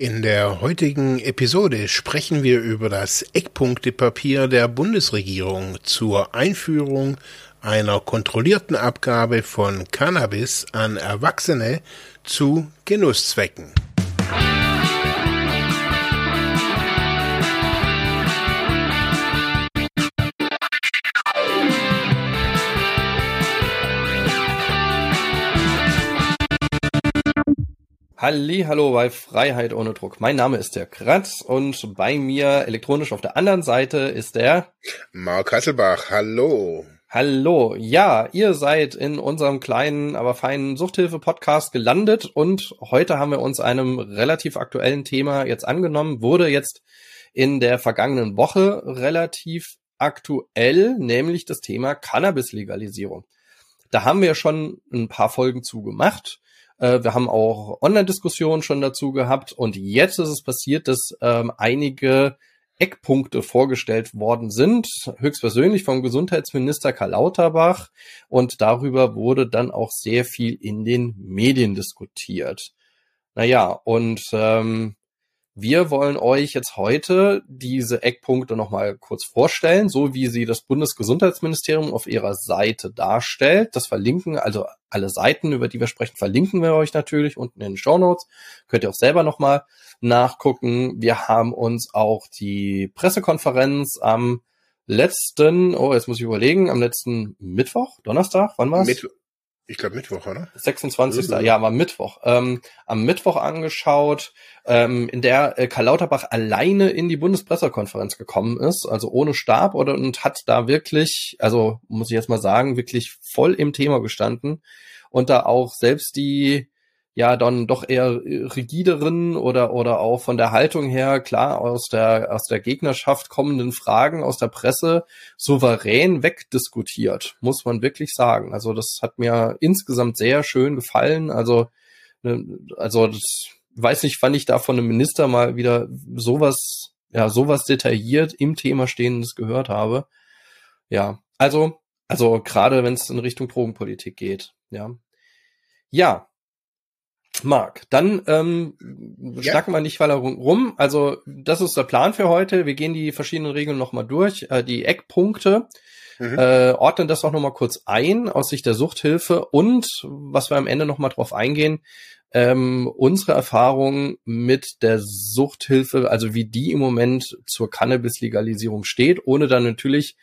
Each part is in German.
In der heutigen Episode sprechen wir über das Eckpunktepapier der Bundesregierung zur Einführung einer kontrollierten Abgabe von Cannabis an Erwachsene zu Genusszwecken. Halli, hallo bei Freiheit ohne Druck. Mein Name ist der Kratz und bei mir elektronisch auf der anderen Seite ist der Mark Hasselbach. Hallo. Hallo. Ja, ihr seid in unserem kleinen, aber feinen Suchthilfe-Podcast gelandet und heute haben wir uns einem relativ aktuellen Thema jetzt angenommen, wurde jetzt in der vergangenen Woche relativ aktuell, nämlich das Thema Cannabis-Legalisierung. Da haben wir schon ein paar Folgen zu gemacht äh, wir haben auch Online-Diskussionen schon dazu gehabt und jetzt ist es passiert, dass ähm, einige Eckpunkte vorgestellt worden sind, höchstpersönlich vom Gesundheitsminister Karl Lauterbach und darüber wurde dann auch sehr viel in den Medien diskutiert. Naja, und ähm, wir wollen euch jetzt heute diese Eckpunkte nochmal kurz vorstellen, so wie sie das Bundesgesundheitsministerium auf ihrer Seite darstellt. Das verlinken, also alle Seiten, über die wir sprechen, verlinken wir euch natürlich unten in den Show Notes. Könnt ihr auch selber nochmal nachgucken. Wir haben uns auch die Pressekonferenz am letzten, oh, jetzt muss ich überlegen, am letzten Mittwoch, Donnerstag, wann war's? Mittwoch. Ich glaube Mittwoch, oder? 26. Mhm. Ja, war Mittwoch. Ähm, am Mittwoch angeschaut, ähm, in der äh, Karl Lauterbach alleine in die Bundespressekonferenz gekommen ist, also ohne Stab oder und hat da wirklich, also muss ich jetzt mal sagen, wirklich voll im Thema gestanden und da auch selbst die ja dann doch eher rigideren oder oder auch von der Haltung her klar aus der aus der Gegnerschaft kommenden Fragen aus der Presse souverän wegdiskutiert, muss man wirklich sagen. Also das hat mir insgesamt sehr schön gefallen. Also ne, also das weiß nicht, wann ich da von einem Minister mal wieder sowas ja sowas detailliert im Thema stehendes gehört habe. Ja, also also gerade wenn es in Richtung Drogenpolitik geht, ja. Ja, Marc, dann ähm, ja. schnacken wir nicht weiter rum. Also das ist der Plan für heute. Wir gehen die verschiedenen Regeln nochmal durch, äh, die Eckpunkte, mhm. äh, ordnen das auch nochmal kurz ein aus Sicht der Suchthilfe und was wir am Ende nochmal drauf eingehen, ähm, unsere Erfahrung mit der Suchthilfe, also wie die im Moment zur Cannabis-Legalisierung steht, ohne dann natürlich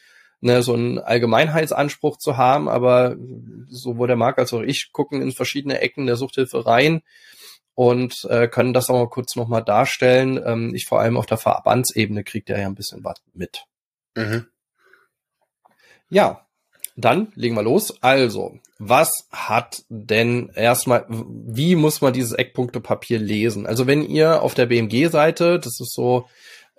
ne, so einen Allgemeinheitsanspruch zu haben, aber sowohl der Marc als auch ich gucken in verschiedene Ecken der Suchthilfe rein und äh, können das auch mal kurz nochmal darstellen. Ähm, ich vor allem auf der Verbandsebene kriegt ja ein bisschen was mit. Mhm. Ja, dann legen wir los. Also, was hat denn erstmal, wie muss man dieses Eckpunktepapier lesen? Also wenn ihr auf der BMG-Seite, das ist so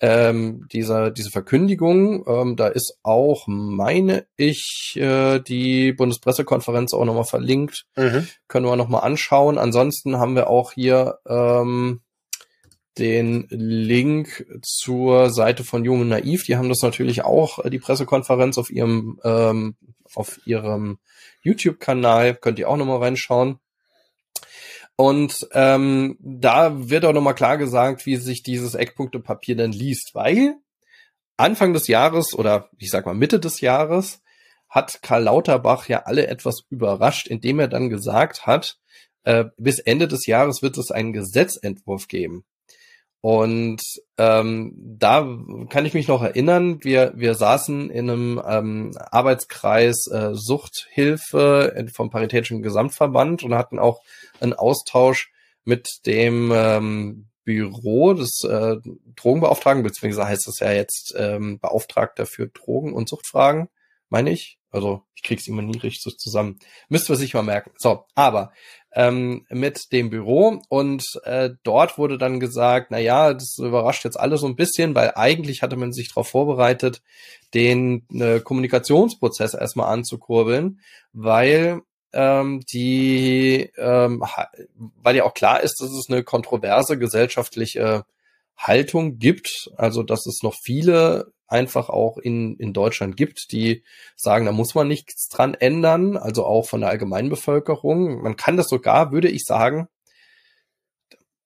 ähm, dieser, diese Verkündigung. Ähm, da ist auch, meine ich, äh, die Bundespressekonferenz auch nochmal verlinkt. Mhm. Können wir nochmal anschauen. Ansonsten haben wir auch hier ähm, den Link zur Seite von Jung und Naiv. Die haben das natürlich auch, äh, die Pressekonferenz auf ihrem, ähm, auf ihrem YouTube-Kanal. Könnt ihr auch nochmal reinschauen. Und ähm, da wird auch nochmal klar gesagt, wie sich dieses Eckpunktepapier dann liest, weil Anfang des Jahres oder ich sag mal Mitte des Jahres hat Karl Lauterbach ja alle etwas überrascht, indem er dann gesagt hat, äh, bis Ende des Jahres wird es einen Gesetzentwurf geben. Und ähm, da kann ich mich noch erinnern, wir, wir saßen in einem ähm, Arbeitskreis äh, Suchthilfe vom Paritätischen Gesamtverband und hatten auch einen Austausch mit dem ähm, Büro des äh, Drogenbeauftragten, beziehungsweise heißt es ja jetzt ähm, Beauftragter für Drogen- und Suchtfragen, meine ich. Also ich krieg's immer nie richtig so zusammen. Müsste man sich mal merken. So, aber ähm, mit dem Büro und äh, dort wurde dann gesagt, na ja, das überrascht jetzt alle so ein bisschen, weil eigentlich hatte man sich darauf vorbereitet, den äh, Kommunikationsprozess erstmal anzukurbeln, weil ähm, die, ähm, weil ja auch klar ist, dass es eine kontroverse gesellschaftliche Haltung gibt, also dass es noch viele einfach auch in, in Deutschland gibt, die sagen, da muss man nichts dran ändern, also auch von der Allgemeinbevölkerung. Man kann das sogar, würde ich sagen,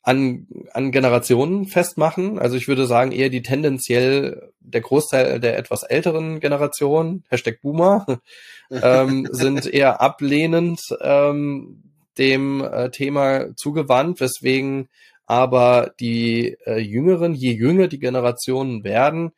an, an Generationen festmachen. Also ich würde sagen, eher die tendenziell der Großteil der etwas älteren Generation, Hashtag Boomer, ähm, sind eher ablehnend ähm, dem äh, Thema zugewandt, weswegen aber die äh, Jüngeren, je jünger die Generationen werden,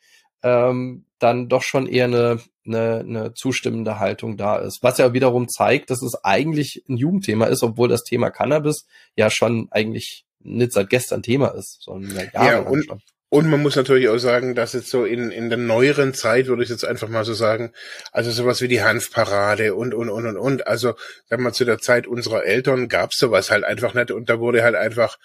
ähm, dann doch schon eher eine, eine, eine zustimmende Haltung da ist. Was ja wiederum zeigt, dass es eigentlich ein Jugendthema ist, obwohl das Thema Cannabis ja schon eigentlich nicht seit gestern Thema ist, sondern ja, Jahre ja, und, schon. Und man muss natürlich auch sagen, dass jetzt so in, in der neueren Zeit, würde ich jetzt einfach mal so sagen, also sowas wie die Hanfparade und, und, und, und, und. Also, sagen wir zu der Zeit unserer Eltern gab's sowas halt einfach nicht und da wurde halt einfach,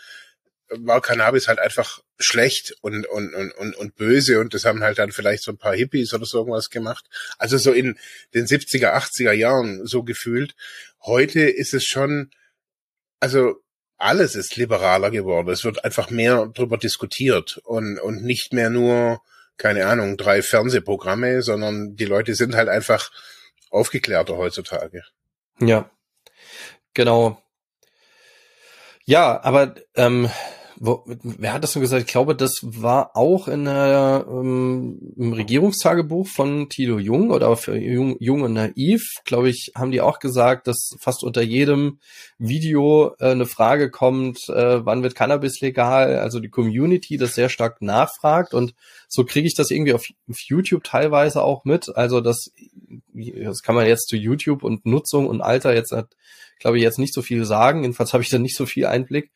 war Cannabis halt einfach schlecht und, und, und, und, und böse und das haben halt dann vielleicht so ein paar Hippies oder so irgendwas gemacht. Also so in den 70er, 80er Jahren so gefühlt. Heute ist es schon, also alles ist liberaler geworden. Es wird einfach mehr darüber diskutiert und, und nicht mehr nur, keine Ahnung, drei Fernsehprogramme, sondern die Leute sind halt einfach aufgeklärter heutzutage. Ja, genau. Ja, aber ähm, wo, wer hat das so gesagt? Ich glaube, das war auch in der, ähm, im Regierungstagebuch von Tilo Jung oder für Jung, Jung und Naiv, glaube ich, haben die auch gesagt, dass fast unter jedem Video äh, eine Frage kommt, äh, wann wird Cannabis legal? Also die Community das sehr stark nachfragt und so kriege ich das irgendwie auf, auf YouTube teilweise auch mit. Also das, das kann man jetzt zu YouTube und Nutzung und Alter jetzt, glaube ich, jetzt nicht so viel sagen. Jedenfalls habe ich da nicht so viel Einblick.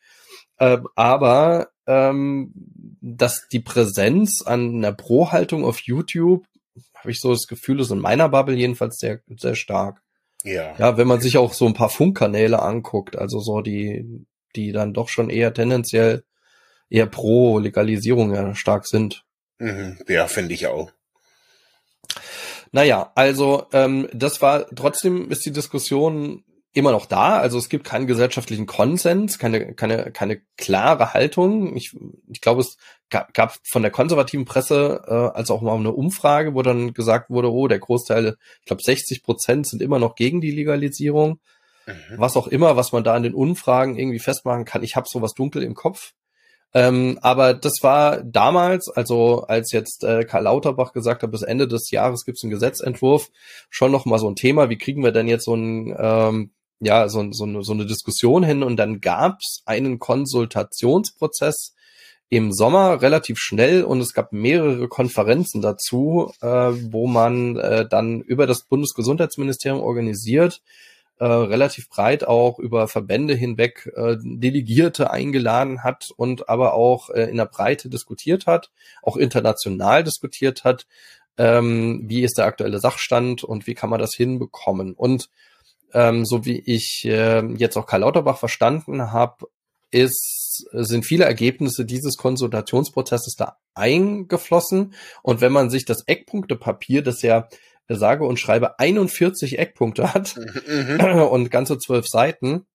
Ähm, aber ähm, dass die Präsenz an einer Pro-Haltung auf YouTube, habe ich so das Gefühl, ist in meiner Bubble jedenfalls sehr, sehr stark. Ja. Ja, wenn man sich auch so ein paar Funkkanäle anguckt, also so die, die dann doch schon eher tendenziell eher pro Legalisierung ja stark sind. Mhm. Ja, finde ich auch. Naja, also ähm, das war trotzdem ist die Diskussion immer noch da. Also es gibt keinen gesellschaftlichen Konsens, keine, keine, keine klare Haltung. Ich, ich glaube, es gab, gab von der konservativen Presse äh, als auch mal eine Umfrage, wo dann gesagt wurde, oh, der Großteil, ich glaube 60 Prozent sind immer noch gegen die Legalisierung. Mhm. Was auch immer, was man da in den Umfragen irgendwie festmachen kann. Ich habe sowas dunkel im Kopf. Ähm, aber das war damals, also als jetzt äh, Karl Lauterbach gesagt hat, bis Ende des Jahres gibt es einen Gesetzentwurf, schon noch mal so ein Thema. Wie kriegen wir denn jetzt so ein ähm, ja, so, so, so eine Diskussion hin und dann gab's einen Konsultationsprozess im Sommer relativ schnell und es gab mehrere Konferenzen dazu, äh, wo man äh, dann über das Bundesgesundheitsministerium organisiert, äh, relativ breit auch über Verbände hinweg äh, Delegierte eingeladen hat und aber auch äh, in der Breite diskutiert hat, auch international diskutiert hat, ähm, wie ist der aktuelle Sachstand und wie kann man das hinbekommen. Und ähm, so wie ich äh, jetzt auch Karl Lauterbach verstanden habe, ist, sind viele Ergebnisse dieses Konsultationsprozesses da eingeflossen. Und wenn man sich das Eckpunktepapier, das ja sage und schreibe 41 Eckpunkte hat mhm. und ganze zwölf Seiten, äh,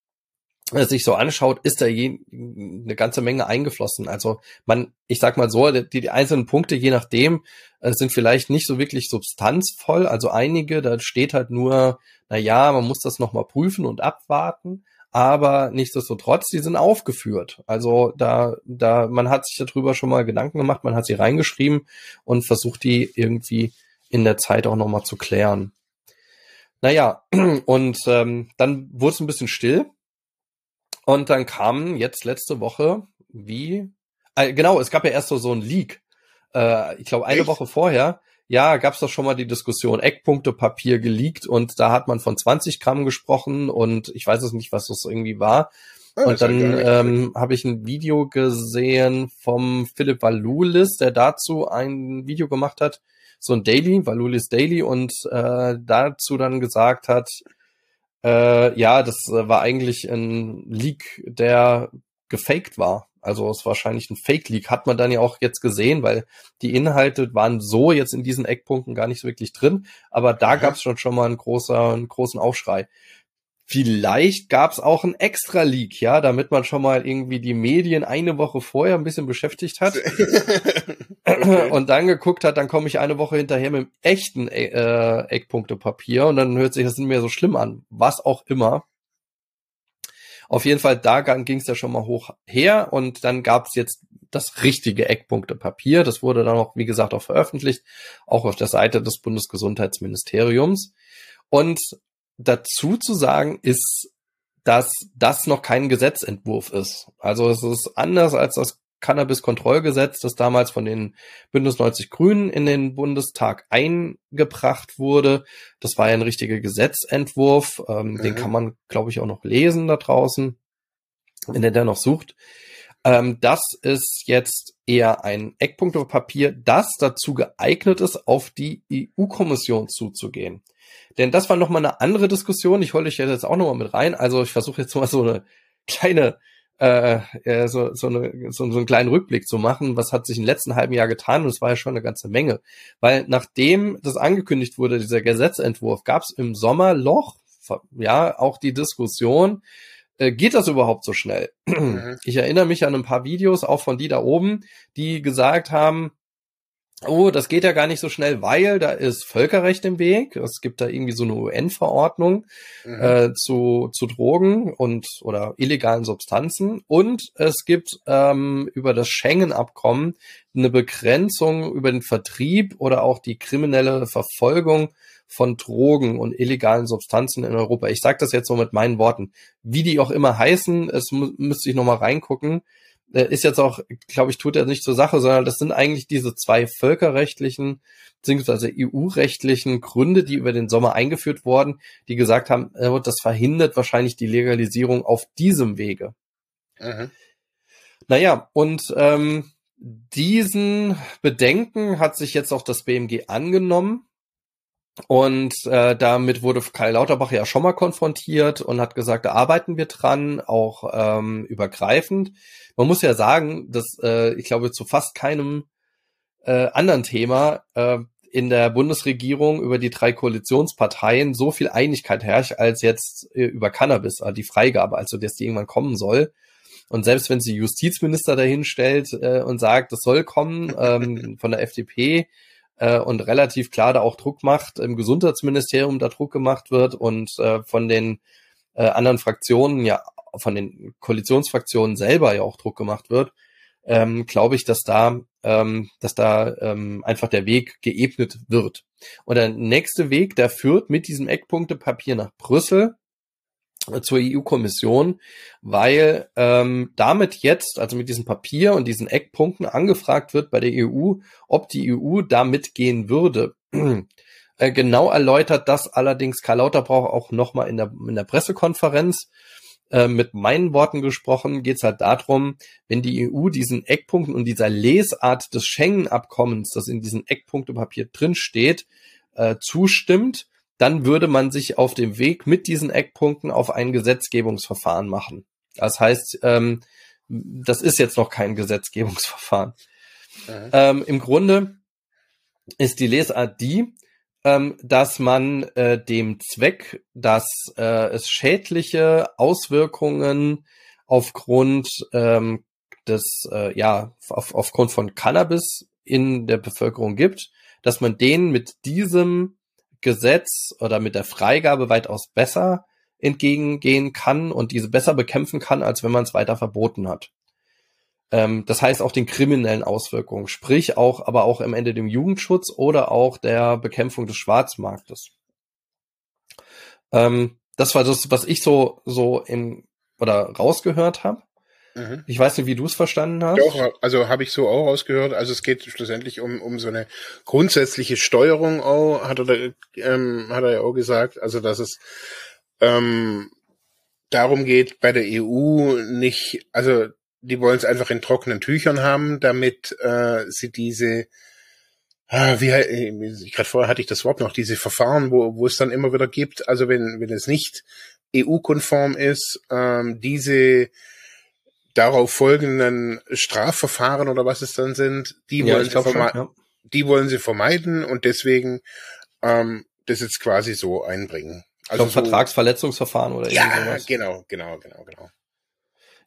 sich so anschaut, ist da je, eine ganze Menge eingeflossen. Also man, ich sag mal so, die, die einzelnen Punkte, je nachdem, äh, sind vielleicht nicht so wirklich substanzvoll. Also einige, da steht halt nur, na ja, man muss das nochmal prüfen und abwarten. Aber nichtsdestotrotz, die sind aufgeführt. Also da, da, man hat sich darüber schon mal Gedanken gemacht, man hat sie reingeschrieben und versucht die irgendwie in der Zeit auch nochmal zu klären. Naja, und ähm, dann wurde es ein bisschen still. Und dann kam jetzt letzte Woche, wie, äh, genau, es gab ja erst so, so ein Leak. Äh, ich glaube, eine Echt? Woche vorher ja, gab's doch schon mal die Diskussion, Eckpunktepapier geleakt und da hat man von 20 Gramm gesprochen und ich weiß es nicht, was das irgendwie war. Ja, und dann ähm, habe ich ein Video gesehen vom Philipp Valulis, der dazu ein Video gemacht hat, so ein Daily, Valulis Daily und äh, dazu dann gesagt hat, äh, ja, das war eigentlich ein Leak, der gefaked war. Also es ist wahrscheinlich ein Fake-Leak, hat man dann ja auch jetzt gesehen, weil die Inhalte waren so jetzt in diesen Eckpunkten gar nicht so wirklich drin. Aber da gab es schon schon mal einen, großer, einen großen Aufschrei. Vielleicht gab es auch einen extra Leak, ja, damit man schon mal irgendwie die Medien eine Woche vorher ein bisschen beschäftigt hat okay. und dann geguckt hat, dann komme ich eine Woche hinterher mit dem echten äh, Eckpunktepapier und dann hört sich das nicht mehr so schlimm an. Was auch immer. Auf jeden Fall, da ging es ja schon mal hoch her und dann gab es jetzt das richtige Eckpunktepapier. Das wurde dann auch, wie gesagt, auch veröffentlicht, auch auf der Seite des Bundesgesundheitsministeriums. Und dazu zu sagen ist, dass das noch kein Gesetzentwurf ist. Also es ist anders als das Cannabis-Kontrollgesetz, das damals von den Bündnis 90 Grünen in den Bundestag eingebracht wurde. Das war ja ein richtiger Gesetzentwurf. Ähm, mhm. Den kann man, glaube ich, auch noch lesen da draußen, wenn ihr da noch sucht. Ähm, das ist jetzt eher ein Eckpunktepapier, das dazu geeignet ist, auf die EU-Kommission zuzugehen. Denn das war nochmal eine andere Diskussion. Ich hole euch jetzt auch nochmal mit rein. Also ich versuche jetzt mal so eine kleine äh, äh, so, so, eine, so, so einen kleinen Rückblick zu machen, was hat sich im letzten halben Jahr getan und es war ja schon eine ganze Menge. Weil nachdem das angekündigt wurde, dieser Gesetzentwurf, gab es im Sommerloch ja auch die Diskussion, äh, geht das überhaupt so schnell? Mhm. Ich erinnere mich an ein paar Videos, auch von die da oben, die gesagt haben, oh, das geht ja gar nicht so schnell, weil da ist Völkerrecht im Weg. Es gibt da irgendwie so eine UN-Verordnung mhm. äh, zu, zu Drogen und oder illegalen Substanzen. Und es gibt ähm, über das Schengen-Abkommen eine Begrenzung über den Vertrieb oder auch die kriminelle Verfolgung von Drogen und illegalen Substanzen in Europa. Ich sage das jetzt so mit meinen Worten. Wie die auch immer heißen, es müsste ich nochmal reingucken. Äh, ist jetzt auch, glaube ich, tut er nicht zur Sache, sondern das sind eigentlich diese zwei völkerrechtlichen beziehungsweise EU-rechtlichen Gründe, die über den Sommer eingeführt wurden, die gesagt haben, äh, das verhindert wahrscheinlich die Legalisierung auf diesem Wege. Mhm. Naja, und ähm, diesen Bedenken hat sich jetzt auch das BMG angenommen und äh, damit wurde Karl Lauterbach ja schon mal konfrontiert und hat gesagt, da arbeiten wir dran, auch ähm, übergreifend. Man muss ja sagen, dass äh, ich glaube zu fast keinem äh, anderen Thema äh, in der Bundesregierung über die drei Koalitionsparteien so viel Einigkeit herrscht als jetzt äh, über Cannabis, äh, die Freigabe, also dass die irgendwann kommen soll. Und selbst wenn sie Justizminister dahin stellt äh, und sagt, das soll kommen ähm, von der FDP, äh, und relativ klar da auch Druck macht, im Gesundheitsministerium da Druck gemacht wird und äh, von den äh, anderen Fraktionen, ja, von den Koalitionsfraktionen selber ja auch Druck gemacht wird, ähm, glaube ich, dass da, ähm, dass da ähm, einfach der Weg geebnet wird. Und der nächste Weg, der führt mit diesem Eckpunktepapier nach Brüssel zur EU-Kommission, weil ähm, damit jetzt, also mit diesem Papier und diesen Eckpunkten angefragt wird bei der EU, ob die EU da mitgehen würde. äh, genau erläutert das allerdings Karl Lauterbach auch nochmal in der, in der Pressekonferenz. Äh, mit meinen Worten gesprochen geht es halt darum, wenn die EU diesen Eckpunkten und dieser Lesart des Schengen-Abkommens, das in diesem Eckpunktepapier drin steht, äh, zustimmt, dann würde man sich auf dem Weg mit diesen Eckpunkten auf ein Gesetzgebungsverfahren machen. Das heißt, ähm, das ist jetzt noch kein Gesetzgebungsverfahren. Mhm. Ähm, Im Grunde ist die Lesart die, ähm, dass man äh, dem Zweck, dass äh, es schädliche Auswirkungen aufgrund ähm, des, äh, ja, auf, aufgrund von Cannabis in der Bevölkerung gibt, dass man den mit diesem Gesetz oder mit der Freigabe weitaus besser entgegengehen kann und diese besser bekämpfen kann, als wenn man es weiter verboten hat. Ähm, das heißt auch den kriminellen Auswirkungen, sprich auch, aber auch am Ende dem Jugendschutz oder auch der Bekämpfung des Schwarzmarktes. Ähm, das war das, was ich so so im oder rausgehört habe. Mhm. Ich weiß nicht, wie du es verstanden hast. Doch, also habe ich so auch rausgehört. Also es geht schlussendlich um, um so eine grundsätzliche Steuerung auch, hat er, ähm, hat er ja auch gesagt. Also dass es ähm, darum geht, bei der EU nicht, also die wollen es einfach in trockenen Tüchern haben, damit äh, sie diese ah, wie ich gerade vorher hatte ich das Wort noch, diese Verfahren, wo, wo es dann immer wieder gibt, also wenn, wenn es nicht EU-konform ist, ähm, diese darauf folgenden Strafverfahren oder was es dann sind, die ja, wollen sie schon, ja. die wollen sie vermeiden und deswegen ähm, das jetzt quasi so einbringen. Also so, Vertragsverletzungsverfahren oder ja, irgendwas. genau, genau, genau, genau.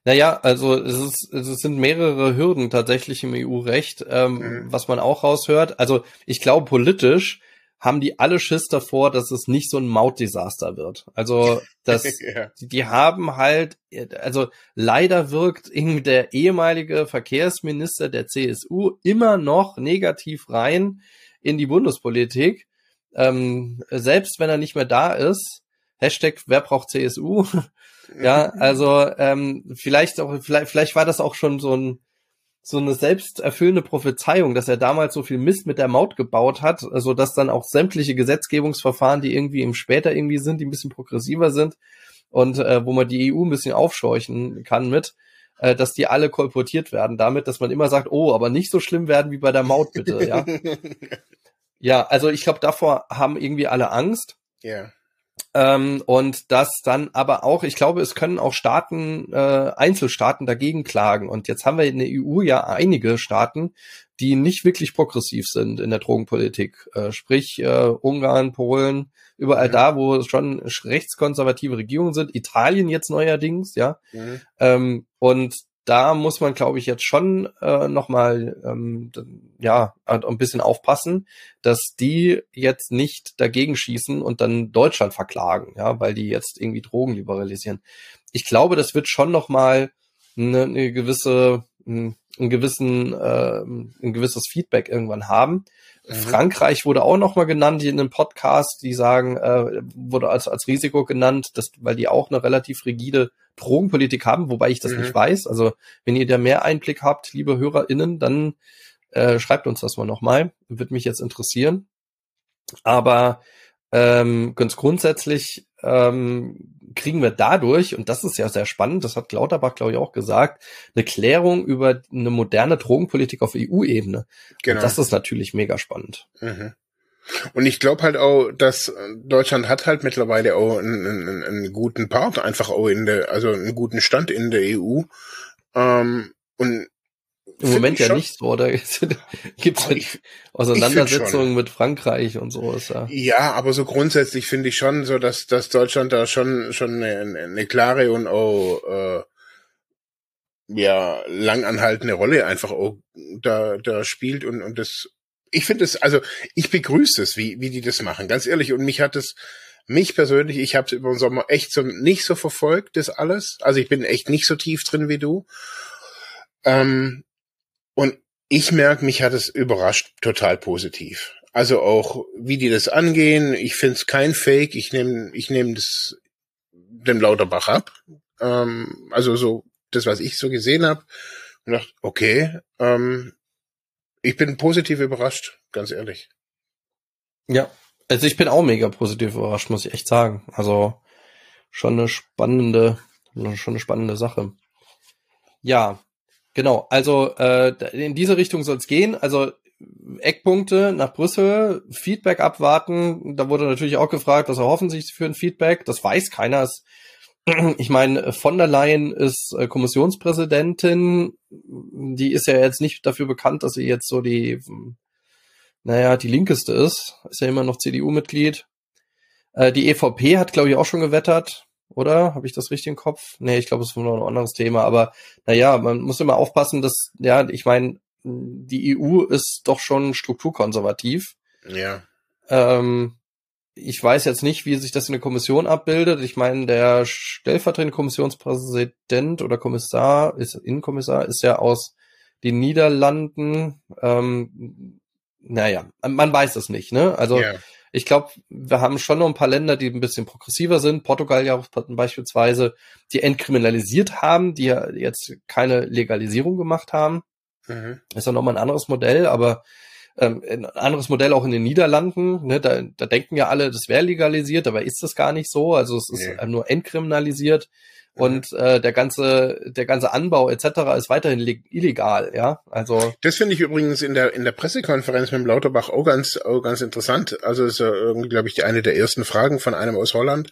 Naja, also es, ist, es sind mehrere Hürden tatsächlich im EU-Recht, ähm, mhm. was man auch raushört. Also ich glaube, politisch haben die alle Schiss davor, dass es nicht so ein Mautdesaster wird. Also das, ja. die, die haben halt, also leider wirkt irgendwie der ehemalige Verkehrsminister der CSU immer noch negativ rein in die Bundespolitik. Ähm, selbst wenn er nicht mehr da ist, Hashtag wer braucht CSU? ja, also ähm, vielleicht auch, vielleicht, vielleicht war das auch schon so ein so eine selbsterfüllende Prophezeiung, dass er damals so viel Mist mit der Maut gebaut hat, also dass dann auch sämtliche Gesetzgebungsverfahren, die irgendwie im später irgendwie sind, die ein bisschen progressiver sind und äh, wo man die EU ein bisschen aufscheuchen kann mit, äh, dass die alle kolportiert werden damit, dass man immer sagt, oh, aber nicht so schlimm werden wie bei der Maut bitte, ja. ja, also ich glaube, davor haben irgendwie alle Angst. Ja. Yeah. Ähm, und das dann aber auch, ich glaube, es können auch Staaten, äh, Einzelstaaten dagegen klagen. Und jetzt haben wir in der EU ja einige Staaten, die nicht wirklich progressiv sind in der Drogenpolitik. Äh, sprich äh, Ungarn, Polen, überall mhm. da, wo schon rechtskonservative Regierungen sind, Italien jetzt neuerdings, ja. Mhm. Ähm, und da muss man, glaube ich, jetzt schon äh, nochmal ähm, ja ein bisschen aufpassen, dass die jetzt nicht dagegen schießen und dann Deutschland verklagen, ja, weil die jetzt irgendwie Drogen liberalisieren. Ich glaube, das wird schon nochmal eine, eine gewisse, ein, ein gewissen, äh, ein gewisses Feedback irgendwann haben. Mhm. Frankreich wurde auch nochmal genannt in einem Podcast, die sagen, äh, wurde als, als Risiko genannt, dass, weil die auch eine relativ rigide Drogenpolitik haben, wobei ich das mhm. nicht weiß. Also wenn ihr da mehr Einblick habt, liebe HörerInnen, dann äh, schreibt uns das mal nochmal. Würde mich jetzt interessieren. Aber ähm, ganz grundsätzlich ähm, kriegen wir dadurch, und das ist ja sehr spannend, das hat Lauterbach, glaube ich, auch gesagt, eine Klärung über eine moderne Drogenpolitik auf EU-Ebene. Genau. Und das ist natürlich mega spannend. Mhm. Und ich glaube halt auch, dass Deutschland hat halt mittlerweile auch einen, einen, einen, guten Part, einfach auch in der, also einen guten Stand in der EU. Ähm, und im Moment ja schon. nicht so, oder gibt es halt Auseinandersetzungen mit Frankreich und sowas. Ja. ja, aber so grundsätzlich finde ich schon so, dass, dass Deutschland da schon, schon eine, eine klare und auch äh, ja, langanhaltende Rolle einfach auch da, da spielt und, und das ich finde es, also ich begrüße es, wie, wie die das machen, ganz ehrlich. Und mich hat es, mich persönlich, ich habe es über den Sommer echt so nicht so verfolgt, das alles. Also ich bin echt nicht so tief drin wie du. Ähm, und ich merke, mich hat es überrascht, total positiv. Also auch, wie die das angehen. Ich finde es kein Fake. Ich nehme ich nehm das dem Lauterbach ab. Ähm, also so das, was ich so gesehen habe. Und dachte, okay, ähm, ich bin positiv überrascht, ganz ehrlich. Ja, also ich bin auch mega positiv überrascht, muss ich echt sagen. Also schon eine spannende, schon eine spannende Sache. Ja, genau. Also äh, in diese Richtung soll es gehen. Also Eckpunkte nach Brüssel, Feedback abwarten. Da wurde natürlich auch gefragt, was erhoffen sich für ein Feedback. Das weiß keiner. Es ich meine, von der Leyen ist äh, Kommissionspräsidentin. Die ist ja jetzt nicht dafür bekannt, dass sie jetzt so die, naja, die linkeste ist. Ist ja immer noch CDU-Mitglied. Äh, die EVP hat, glaube ich, auch schon gewettert, oder? Habe ich das richtig im Kopf? Nee, ich glaube, es ist noch ein anderes Thema. Aber naja, man muss immer aufpassen, dass, ja, ich meine, die EU ist doch schon strukturkonservativ. Ja. Ähm, ich weiß jetzt nicht, wie sich das in der Kommission abbildet. Ich meine, der stellvertretende Kommissionspräsident oder Kommissar, ist Innenkommissar, ist ja aus den Niederlanden. Ähm, naja, man weiß es nicht, ne? Also yeah. ich glaube, wir haben schon noch ein paar Länder, die ein bisschen progressiver sind. Portugal ja beispielsweise, die entkriminalisiert haben, die ja jetzt keine Legalisierung gemacht haben. Mhm. Ist ja nochmal ein anderes Modell, aber ähm, ein anderes Modell auch in den Niederlanden. Ne? Da, da denken ja alle, das wäre legalisiert, aber ist das gar nicht so. Also es ist nee. nur entkriminalisiert mhm. und äh, der ganze der ganze Anbau etc. ist weiterhin illegal, ja. Also das finde ich übrigens in der in der Pressekonferenz mit dem Lauterbach auch ganz auch ganz interessant. Also ist ja irgendwie glaube ich die eine der ersten Fragen von einem aus Holland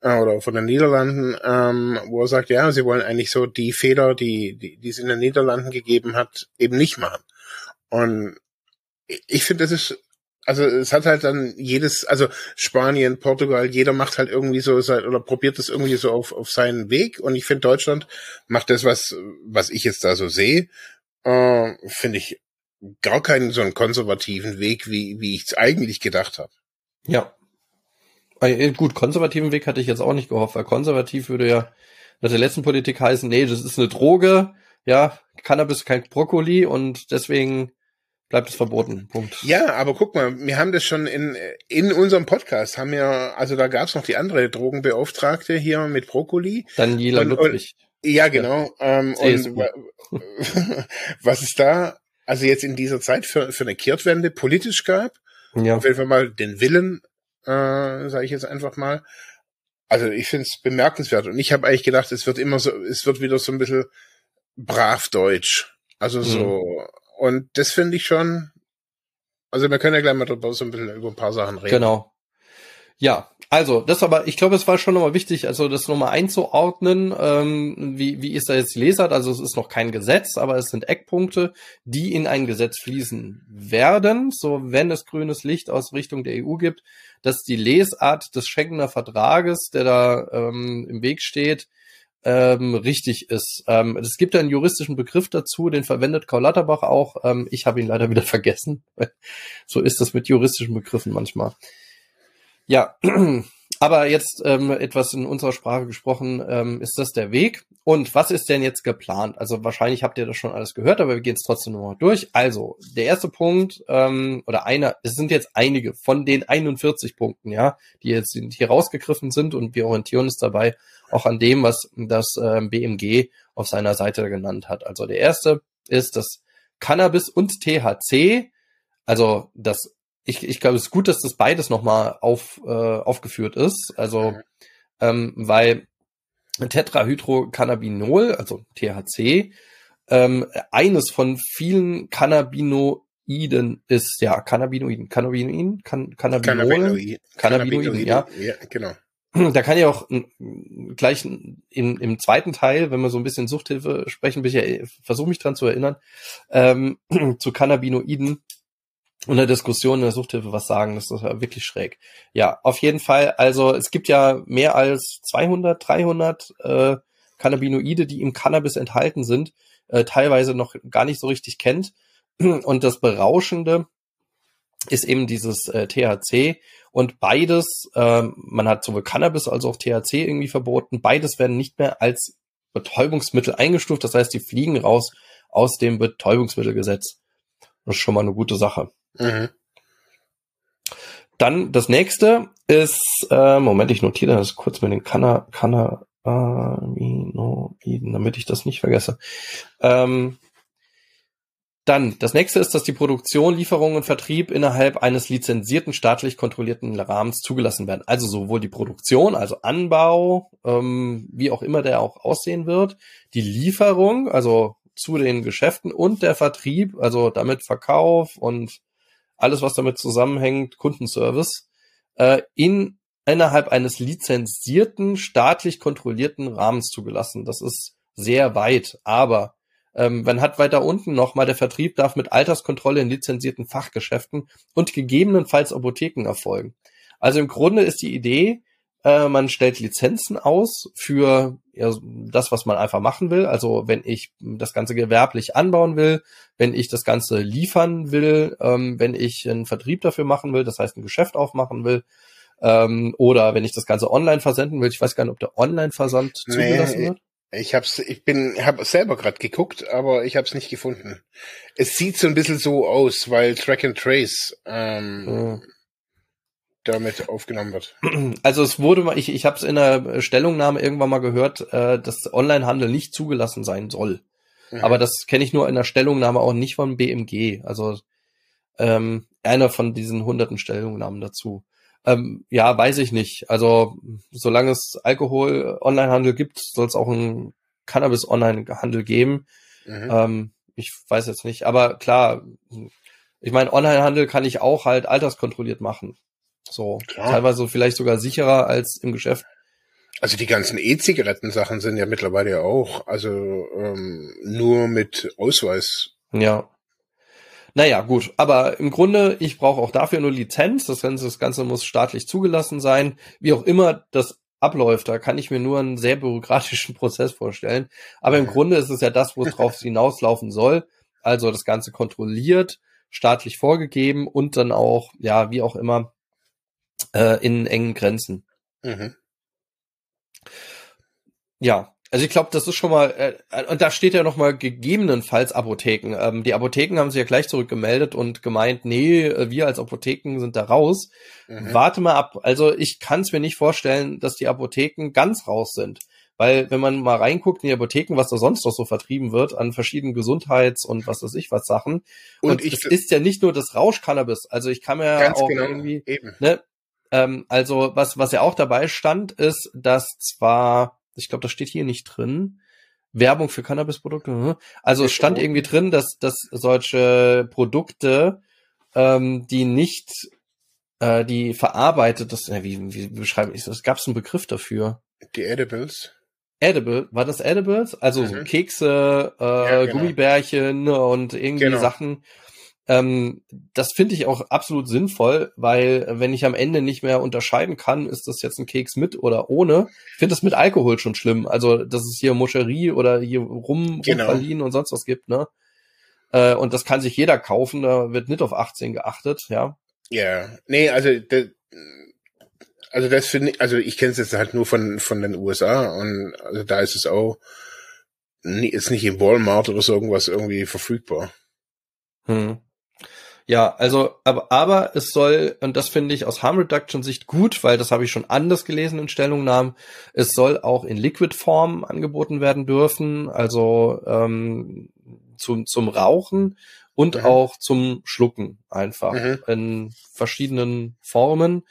äh, oder von den Niederlanden, ähm, wo er sagt, ja, sie wollen eigentlich so die Fehler, die die, die es in den Niederlanden gegeben hat, eben nicht machen. Und ich finde, das ist, also es hat halt dann jedes, also Spanien, Portugal, jeder macht halt irgendwie so oder probiert das irgendwie so auf, auf seinen Weg. Und ich finde, Deutschland macht das, was, was ich jetzt da so sehe, äh, finde ich gar keinen so einen konservativen Weg, wie, wie ich es eigentlich gedacht habe. Ja. Äh, gut, konservativen Weg hatte ich jetzt auch nicht gehofft, weil konservativ würde ja nach der letzten Politik heißen, nee, das ist eine Droge, ja, Cannabis kein Brokkoli und deswegen bleibt es verboten. Punkt. Ja, aber guck mal, wir haben das schon in, in unserem Podcast, haben wir, also da gab's noch die andere Drogenbeauftragte hier mit Brokkoli. Daniela und, Ludwig. Und, ja, genau. Ähm, und was ist da, also jetzt in dieser Zeit für, für eine Kehrtwende politisch gab? Ja. Auf jeden Fall mal den Willen, äh, sage ich jetzt einfach mal. Also ich finde es bemerkenswert und ich habe eigentlich gedacht, es wird immer so, es wird wieder so ein bisschen brav Deutsch. Also so, mhm. Und das finde ich schon, also wir können ja gleich mal drüber so ein bisschen über ein paar Sachen reden. Genau. Ja, also das aber, ich glaube, es war schon nochmal wichtig, also das nochmal einzuordnen, ähm, wie, wie ist da jetzt die Lesart? Also es ist noch kein Gesetz, aber es sind Eckpunkte, die in ein Gesetz fließen werden, so wenn es grünes Licht aus Richtung der EU gibt, dass die Lesart des Schengener Vertrages, der da ähm, im Weg steht, ähm, richtig ist. Ähm, es gibt einen juristischen Begriff dazu, den verwendet Karl Lauterbach auch. Ähm, ich habe ihn leider wieder vergessen. so ist das mit juristischen Begriffen manchmal. Ja, aber jetzt ähm, etwas in unserer Sprache gesprochen, ähm, ist das der Weg. Und was ist denn jetzt geplant? Also wahrscheinlich habt ihr das schon alles gehört, aber wir gehen es trotzdem nochmal durch. Also der erste Punkt ähm, oder einer, es sind jetzt einige von den 41 Punkten, ja, die jetzt hier rausgegriffen sind und wir orientieren uns dabei auch an dem, was das ähm, BMG auf seiner Seite genannt hat. Also der erste ist das Cannabis und THC, also das ich, ich glaube, es ist gut, dass das beides nochmal auf, äh, aufgeführt ist. Also, mhm. ähm, weil Tetrahydrocannabinol, also THC, ähm, eines von vielen Cannabinoiden ist, ja, Cannabinoiden, Cannabinoiden, Can Cannabinol, Cannabinoiden, Cannabinoiden, ja. ja, genau. Da kann ich auch gleich in, im zweiten Teil, wenn wir so ein bisschen Suchthilfe sprechen, ich versuche mich dran zu erinnern, ähm, zu Cannabinoiden und der Diskussion in der Suchthilfe was sagen. Das ist wirklich schräg. Ja, auf jeden Fall. Also es gibt ja mehr als 200, 300 äh, Cannabinoide, die im Cannabis enthalten sind, äh, teilweise noch gar nicht so richtig kennt. Und das Berauschende ist eben dieses äh, THC und beides, äh, man hat sowohl Cannabis als auch THC irgendwie verboten, beides werden nicht mehr als Betäubungsmittel eingestuft, das heißt, die fliegen raus aus dem Betäubungsmittelgesetz. Das ist schon mal eine gute Sache. Mhm. Dann das nächste ist, äh, Moment, ich notiere das kurz mit den Kanna, Aminoiden, damit ich das nicht vergesse. Ähm, dann, das nächste ist, dass die Produktion, Lieferung und Vertrieb innerhalb eines lizenzierten, staatlich kontrollierten Rahmens zugelassen werden. Also sowohl die Produktion, also Anbau, ähm, wie auch immer der auch aussehen wird, die Lieferung, also zu den Geschäften und der Vertrieb, also damit Verkauf und alles, was damit zusammenhängt, Kundenservice, äh, in innerhalb eines lizenzierten, staatlich kontrollierten Rahmens zugelassen. Das ist sehr weit, aber ähm, man hat weiter unten nochmal, der Vertrieb darf mit Alterskontrolle in lizenzierten Fachgeschäften und gegebenenfalls Apotheken erfolgen. Also im Grunde ist die Idee, äh, man stellt Lizenzen aus für ja, das, was man einfach machen will. Also wenn ich das Ganze gewerblich anbauen will, wenn ich das Ganze liefern will, ähm, wenn ich einen Vertrieb dafür machen will, das heißt ein Geschäft aufmachen will, ähm, oder wenn ich das Ganze online versenden will. Ich weiß gar nicht, ob der Online-Versand zugelassen wird. Ich hab's, ich bin, habe selber gerade geguckt, aber ich habe es nicht gefunden. Es sieht so ein bisschen so aus, weil Track and Trace ähm, hm damit aufgenommen wird. Also es wurde mal, ich, ich habe es in der Stellungnahme irgendwann mal gehört, äh, dass Onlinehandel nicht zugelassen sein soll. Mhm. Aber das kenne ich nur in der Stellungnahme auch nicht von BMG. Also ähm, einer von diesen hunderten Stellungnahmen dazu. Ähm, ja, weiß ich nicht. Also solange es Alkohol-Onlinehandel gibt, soll es auch einen Cannabis-Onlinehandel geben. Mhm. Ähm, ich weiß jetzt nicht. Aber klar, ich meine, Onlinehandel kann ich auch halt alterskontrolliert machen. So, Klar. teilweise vielleicht sogar sicherer als im Geschäft. Also die ganzen E-Zigaretten-Sachen sind ja mittlerweile ja auch, also ähm, nur mit Ausweis. Ja. Naja, gut. Aber im Grunde, ich brauche auch dafür nur Lizenz. Das Ganze, das Ganze muss staatlich zugelassen sein. Wie auch immer das abläuft, da kann ich mir nur einen sehr bürokratischen Prozess vorstellen. Aber im Grunde ist es ja das, wo es drauf hinauslaufen soll. also das Ganze kontrolliert, staatlich vorgegeben und dann auch, ja, wie auch immer, äh, in engen Grenzen. Mhm. Ja, also ich glaube, das ist schon mal, äh, und da steht ja noch mal gegebenenfalls Apotheken. Ähm, die Apotheken haben sich ja gleich zurückgemeldet und gemeint, nee, äh, wir als Apotheken sind da raus. Mhm. Warte mal ab. Also ich kann es mir nicht vorstellen, dass die Apotheken ganz raus sind. Weil wenn man mal reinguckt in die Apotheken, was da sonst noch so vertrieben wird an verschiedenen Gesundheits- und was weiß ich was Sachen. Und, und es ist ja nicht nur das Rauschcannabis. Also ich kann mir ja auch genau, irgendwie, eben. ne, ähm, also was, was ja auch dabei stand, ist, dass zwar ich glaube, das steht hier nicht drin. Werbung für Cannabisprodukte. Hm. Also es stand irgendwie drin, dass, dass solche Produkte, ähm, die nicht, äh, die verarbeitet, das, äh, wie, wie beschreibe ich das? Gab es einen Begriff dafür? Die Edibles. Edible, war das Edibles? Also mhm. so Kekse, äh, ja, genau. Gummibärchen und irgendwie genau. Sachen, ähm, das finde ich auch absolut sinnvoll, weil wenn ich am Ende nicht mehr unterscheiden kann, ist das jetzt ein Keks mit oder ohne. Ich finde das mit Alkohol schon schlimm. Also, dass es hier Moscherie oder hier Rum, genau. Und sonst was gibt, ne? Äh, und das kann sich jeder kaufen, da wird nicht auf 18 geachtet, ja. Ja, nee, also das, also das finde ich, also ich kenne es jetzt halt nur von von den USA und also da ist es auch ist nicht im Walmart oder so irgendwas irgendwie verfügbar. Hm. Ja, also, aber, aber es soll, und das finde ich aus Harm Reduction Sicht gut, weil das habe ich schon anders gelesen in Stellungnahmen, es soll auch in Liquid Form angeboten werden dürfen, also ähm, zum, zum Rauchen und mhm. auch zum Schlucken einfach mhm. in verschiedenen Formen,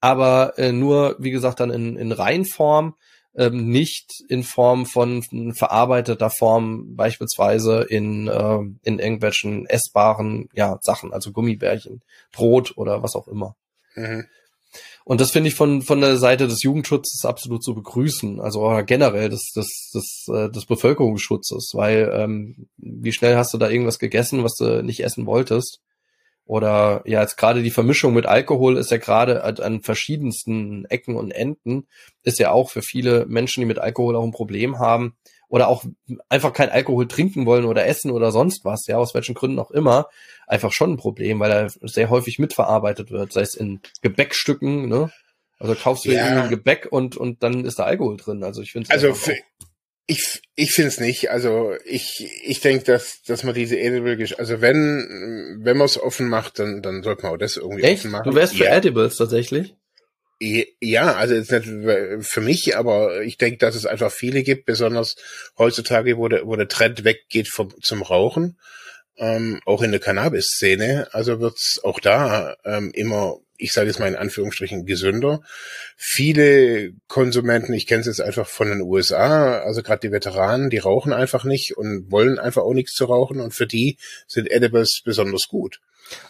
aber äh, nur, wie gesagt, dann in, in Reinform ähm, nicht in Form von verarbeiteter Form, beispielsweise in, äh, in irgendwelchen essbaren ja, Sachen, also Gummibärchen, Brot oder was auch immer. Mhm. Und das finde ich von, von der Seite des Jugendschutzes absolut zu begrüßen, also generell des, des, des, äh, des Bevölkerungsschutzes, weil ähm, wie schnell hast du da irgendwas gegessen, was du nicht essen wolltest? Oder ja, jetzt gerade die Vermischung mit Alkohol ist ja gerade an verschiedensten Ecken und Enden, ist ja auch für viele Menschen, die mit Alkohol auch ein Problem haben oder auch einfach kein Alkohol trinken wollen oder essen oder sonst was, ja, aus welchen Gründen auch immer, einfach schon ein Problem, weil er sehr häufig mitverarbeitet wird, sei es in Gebäckstücken, ne? Also kaufst du ja. ein Gebäck und, und dann ist da Alkohol drin. Also ich finde Also für, ich, ich finde es nicht. Also ich, ich denke, dass, dass man diese Edible, also wenn, wenn man es offen macht, dann, dann sollte man auch das irgendwie Echt? offen machen. Du wärst für ja. Edibles tatsächlich? Ja, also jetzt nicht für mich, aber ich denke, dass es einfach viele gibt, besonders heutzutage, wo der, wo der Trend weggeht vom, zum Rauchen, ähm, auch in der Cannabis-Szene. Also wird's auch da ähm, immer ich sage jetzt mal in Anführungsstrichen, gesünder. Viele Konsumenten, ich kenne es jetzt einfach von den USA, also gerade die Veteranen, die rauchen einfach nicht und wollen einfach auch nichts zu rauchen und für die sind Edibles besonders gut.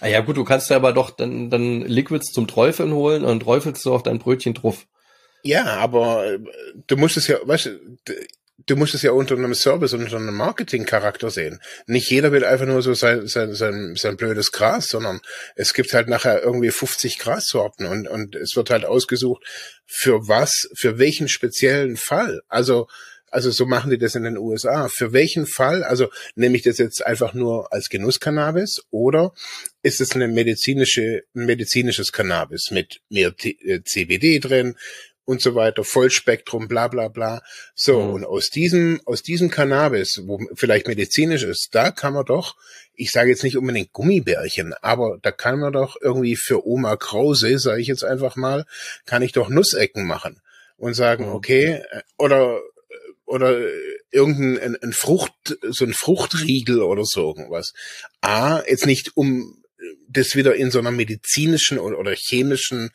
Ah ja gut, du kannst ja aber doch dann, dann Liquids zum Träufeln holen und träufelst du auf dein Brötchen drauf. Ja, aber äh, du musst es ja, weißt du, du musst es ja unter einem Service unter einem Marketing-Charakter sehen. Nicht jeder will einfach nur so sein, sein, sein, sein blödes Gras, sondern es gibt halt nachher irgendwie 50 Grassorten und, und es wird halt ausgesucht, für was, für welchen speziellen Fall. Also, also so machen die das in den USA. Für welchen Fall, also nehme ich das jetzt einfach nur als Genusscannabis oder ist es eine medizinische, medizinisches Cannabis mit mehr CBD äh, drin, und so weiter, Vollspektrum, bla bla bla. So, mhm. und aus diesem, aus diesem Cannabis, wo vielleicht medizinisch ist, da kann man doch, ich sage jetzt nicht unbedingt Gummibärchen, aber da kann man doch irgendwie für Oma Krause, sage ich jetzt einfach mal, kann ich doch Nussecken machen und sagen, mhm. okay, äh, oder oder irgendein ein, Frucht, so ein Fruchtriegel oder so irgendwas. A, jetzt nicht um das wieder in so einer medizinischen oder chemischen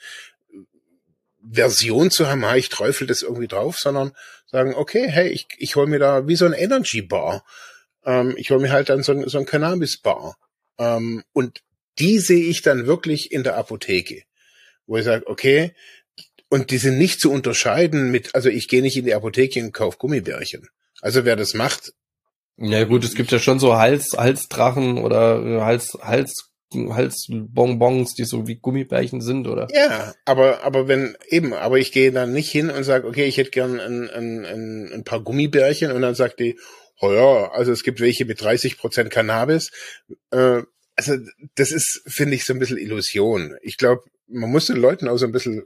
Version zu haben, ha, ich träufel das irgendwie drauf, sondern sagen, okay, hey, ich, ich hol mir da wie so ein Energy Bar. Ähm, ich hol mir halt dann so ein, so ein Cannabis Bar. Ähm, und die sehe ich dann wirklich in der Apotheke, wo ich sage, okay, und die sind nicht zu unterscheiden mit, also ich gehe nicht in die Apotheke und kaufe Gummibärchen. Also wer das macht. Ja gut, es gibt ja schon so Hals, Halsdrachen oder Hals, Hals Halsbonbons, die so wie Gummibärchen sind, oder? Ja, aber, aber wenn, eben, aber ich gehe dann nicht hin und sage, okay, ich hätte gern ein, ein, ein, ein paar Gummibärchen und dann sagt die, oh ja, also es gibt welche mit 30 Prozent Cannabis. Äh, also das ist, finde ich, so ein bisschen Illusion. Ich glaube, man muss den Leuten auch so ein bisschen,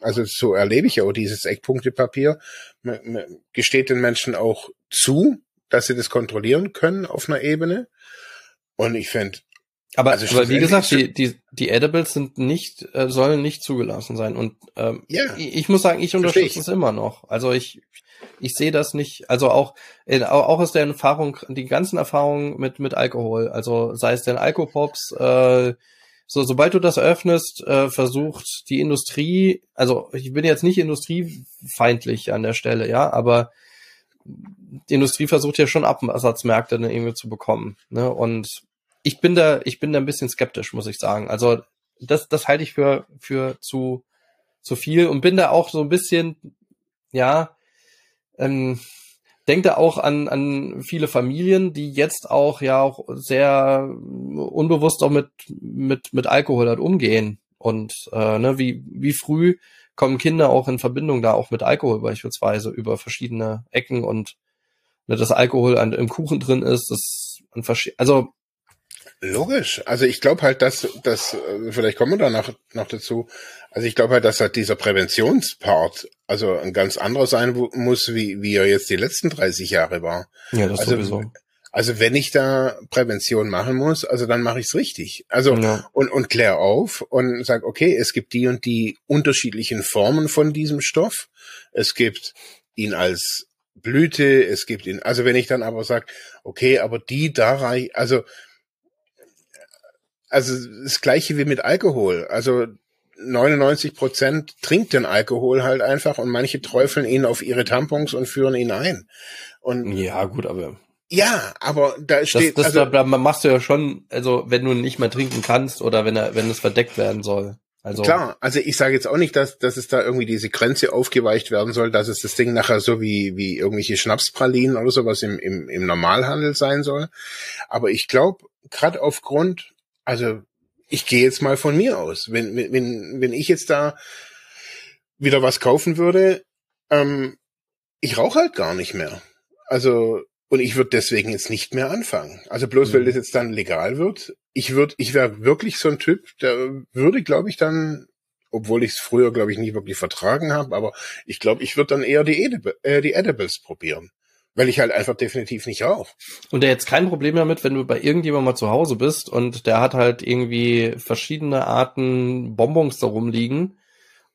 also so erlebe ich ja auch dieses Eckpunktepapier, man, man gesteht den Menschen auch zu, dass sie das kontrollieren können auf einer Ebene. Und ich finde, aber, also aber wie gesagt, die, die, die Edibles sind nicht, äh, sollen nicht zugelassen sein. Und ähm, ja, ich, ich muss sagen, ich unterstütze es immer noch. Also ich, ich sehe das nicht, also auch, äh, auch aus der Erfahrung, die ganzen Erfahrungen mit, mit Alkohol, also sei es denn Alkopops, äh, so, sobald du das öffnest, äh, versucht die Industrie, also ich bin jetzt nicht industriefeindlich an der Stelle, ja, aber die Industrie versucht ja schon Absatzmärkte irgendwie zu bekommen, ne, und ich bin da, ich bin da ein bisschen skeptisch, muss ich sagen. Also das, das halte ich für, für zu, zu viel und bin da auch so ein bisschen, ja, ähm, denke auch an, an viele Familien, die jetzt auch ja auch sehr unbewusst auch mit, mit, mit Alkohol halt umgehen. Und äh, ne, wie, wie früh kommen Kinder auch in Verbindung da auch mit Alkohol beispielsweise über verschiedene Ecken und ne, dass Alkohol an, im Kuchen drin ist, das also Logisch. Also ich glaube halt, dass, dass, äh, vielleicht kommen wir da noch, noch dazu. Also ich glaube halt, dass halt dieser Präventionspart also ein ganz anderer sein muss, wie, wie er jetzt die letzten 30 Jahre war. Ja, das also, sowieso. Also wenn ich da Prävention machen muss, also dann mache ich es richtig. Also ja. und, und klär auf und sag, okay, es gibt die und die unterschiedlichen Formen von diesem Stoff. Es gibt ihn als Blüte, es gibt ihn, also wenn ich dann aber sag, okay, aber die da reich, also also das gleiche wie mit Alkohol. Also 99 Prozent trinkt den Alkohol halt einfach und manche träufeln ihn auf ihre Tampons und führen ihn ein. Und ja, gut, aber ja, aber da steht das, das also, da, machst du ja schon, also wenn du nicht mehr trinken kannst oder wenn er wenn es verdeckt werden soll. Also klar, also ich sage jetzt auch nicht, dass dass es da irgendwie diese Grenze aufgeweicht werden soll, dass es das Ding nachher so wie wie irgendwelche Schnapspralinen oder sowas im im, im Normalhandel sein soll. Aber ich glaube, gerade aufgrund also ich gehe jetzt mal von mir aus. Wenn, wenn, wenn ich jetzt da wieder was kaufen würde, ähm, ich rauche halt gar nicht mehr. Also, und ich würde deswegen jetzt nicht mehr anfangen. Also bloß mhm. weil das jetzt dann legal wird. Ich würde, ich wäre wirklich so ein Typ, der würde, glaube ich, dann, obwohl ich es früher, glaube ich, nie wirklich vertragen habe, aber ich glaube, ich würde dann eher die, Edib äh, die Edibles probieren weil ich halt einfach definitiv nicht rauche. Und der jetzt kein Problem damit, wenn du bei irgendjemandem mal zu Hause bist und der hat halt irgendwie verschiedene Arten Bonbons da rumliegen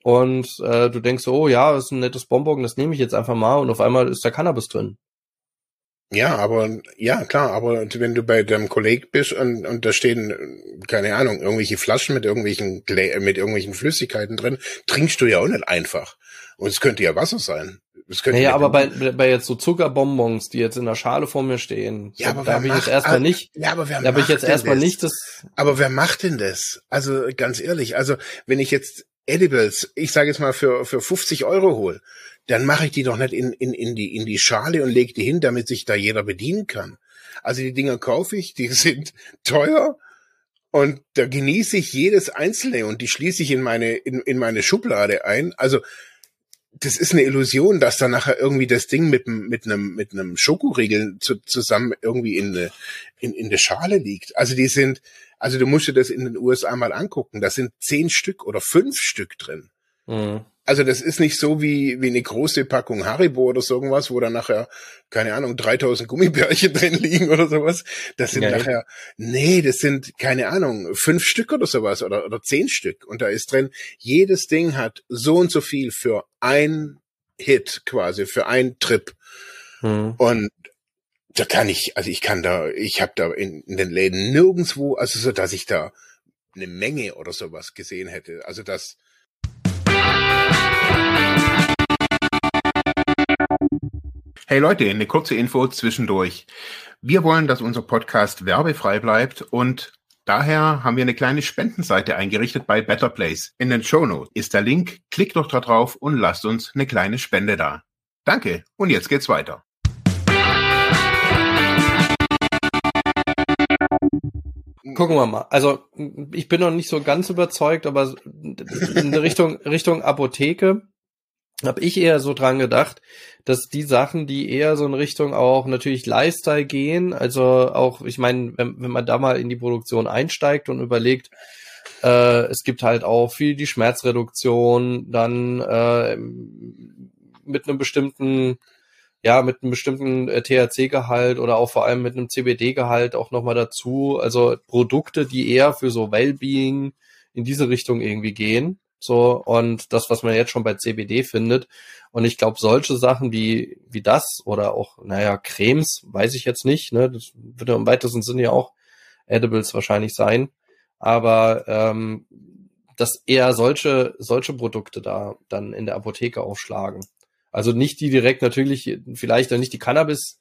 und äh, du denkst, oh ja, das ist ein nettes Bonbon, das nehme ich jetzt einfach mal und auf einmal ist da Cannabis drin. Ja, aber ja, klar, aber wenn du bei deinem Kolleg bist und, und da stehen, keine Ahnung, irgendwelche Flaschen mit irgendwelchen mit irgendwelchen Flüssigkeiten drin, trinkst du ja auch nicht einfach. Und es könnte ja Wasser sein. Das naja, aber bei, bei jetzt so Zuckerbonbons, die jetzt in der Schale vor mir stehen, ja, aber da habe ich jetzt erstmal nicht. Ja, aber wer da habe ich jetzt erstmal das? nicht das. Aber wer macht denn das? Also ganz ehrlich, also wenn ich jetzt Edibles, ich sage jetzt mal für für 50 Euro hol, dann mache ich die doch nicht in in in die in die Schale und lege die hin, damit sich da jeder bedienen kann. Also die Dinger kaufe ich, die sind teuer. Und da genieße ich jedes einzelne und die schließe ich in meine, in, in meine Schublade ein. Also das ist eine Illusion, dass da nachher irgendwie das Ding mit, mit einem, mit einem Schokoriegel zu, zusammen irgendwie in, eine, in, in der Schale liegt. Also die sind, also du musst dir das in den USA mal angucken. Da sind zehn Stück oder fünf Stück drin. Mhm. Also das ist nicht so wie, wie eine große Packung Haribo oder so irgendwas, wo dann nachher, keine Ahnung, 3000 Gummibärchen drin liegen oder sowas. Das sind ja, nachher, nee, das sind, keine Ahnung, fünf Stück oder sowas oder, oder zehn Stück. Und da ist drin, jedes Ding hat so und so viel für ein Hit quasi, für ein Trip. Mhm. Und da kann ich, also ich kann da, ich habe da in, in den Läden nirgendwo, also so, dass ich da eine Menge oder sowas gesehen hätte. Also das, Hey Leute, eine kurze Info zwischendurch. Wir wollen, dass unser Podcast werbefrei bleibt und daher haben wir eine kleine Spendenseite eingerichtet bei Better Place. In den Show Notes ist der Link. Klickt doch da drauf und lasst uns eine kleine Spende da. Danke und jetzt geht's weiter. Gucken wir mal. Also ich bin noch nicht so ganz überzeugt, aber in Richtung Richtung Apotheke habe ich eher so dran gedacht, dass die Sachen, die eher so in Richtung auch natürlich Lifestyle gehen, also auch, ich meine, wenn, wenn man da mal in die Produktion einsteigt und überlegt, äh, es gibt halt auch viel die Schmerzreduktion, dann äh, mit einem bestimmten ja, mit einem bestimmten äh, THC-Gehalt oder auch vor allem mit einem CBD-Gehalt auch nochmal dazu. Also Produkte, die eher für so Wellbeing in diese Richtung irgendwie gehen. So, und das, was man jetzt schon bei CBD findet. Und ich glaube, solche Sachen wie, wie das oder auch, naja, Cremes, weiß ich jetzt nicht, ne? Das wird ja im weitesten Sinne ja auch Edibles wahrscheinlich sein. Aber ähm, dass eher solche, solche Produkte da dann in der Apotheke aufschlagen. Also nicht die direkt natürlich, vielleicht dann nicht die Cannabis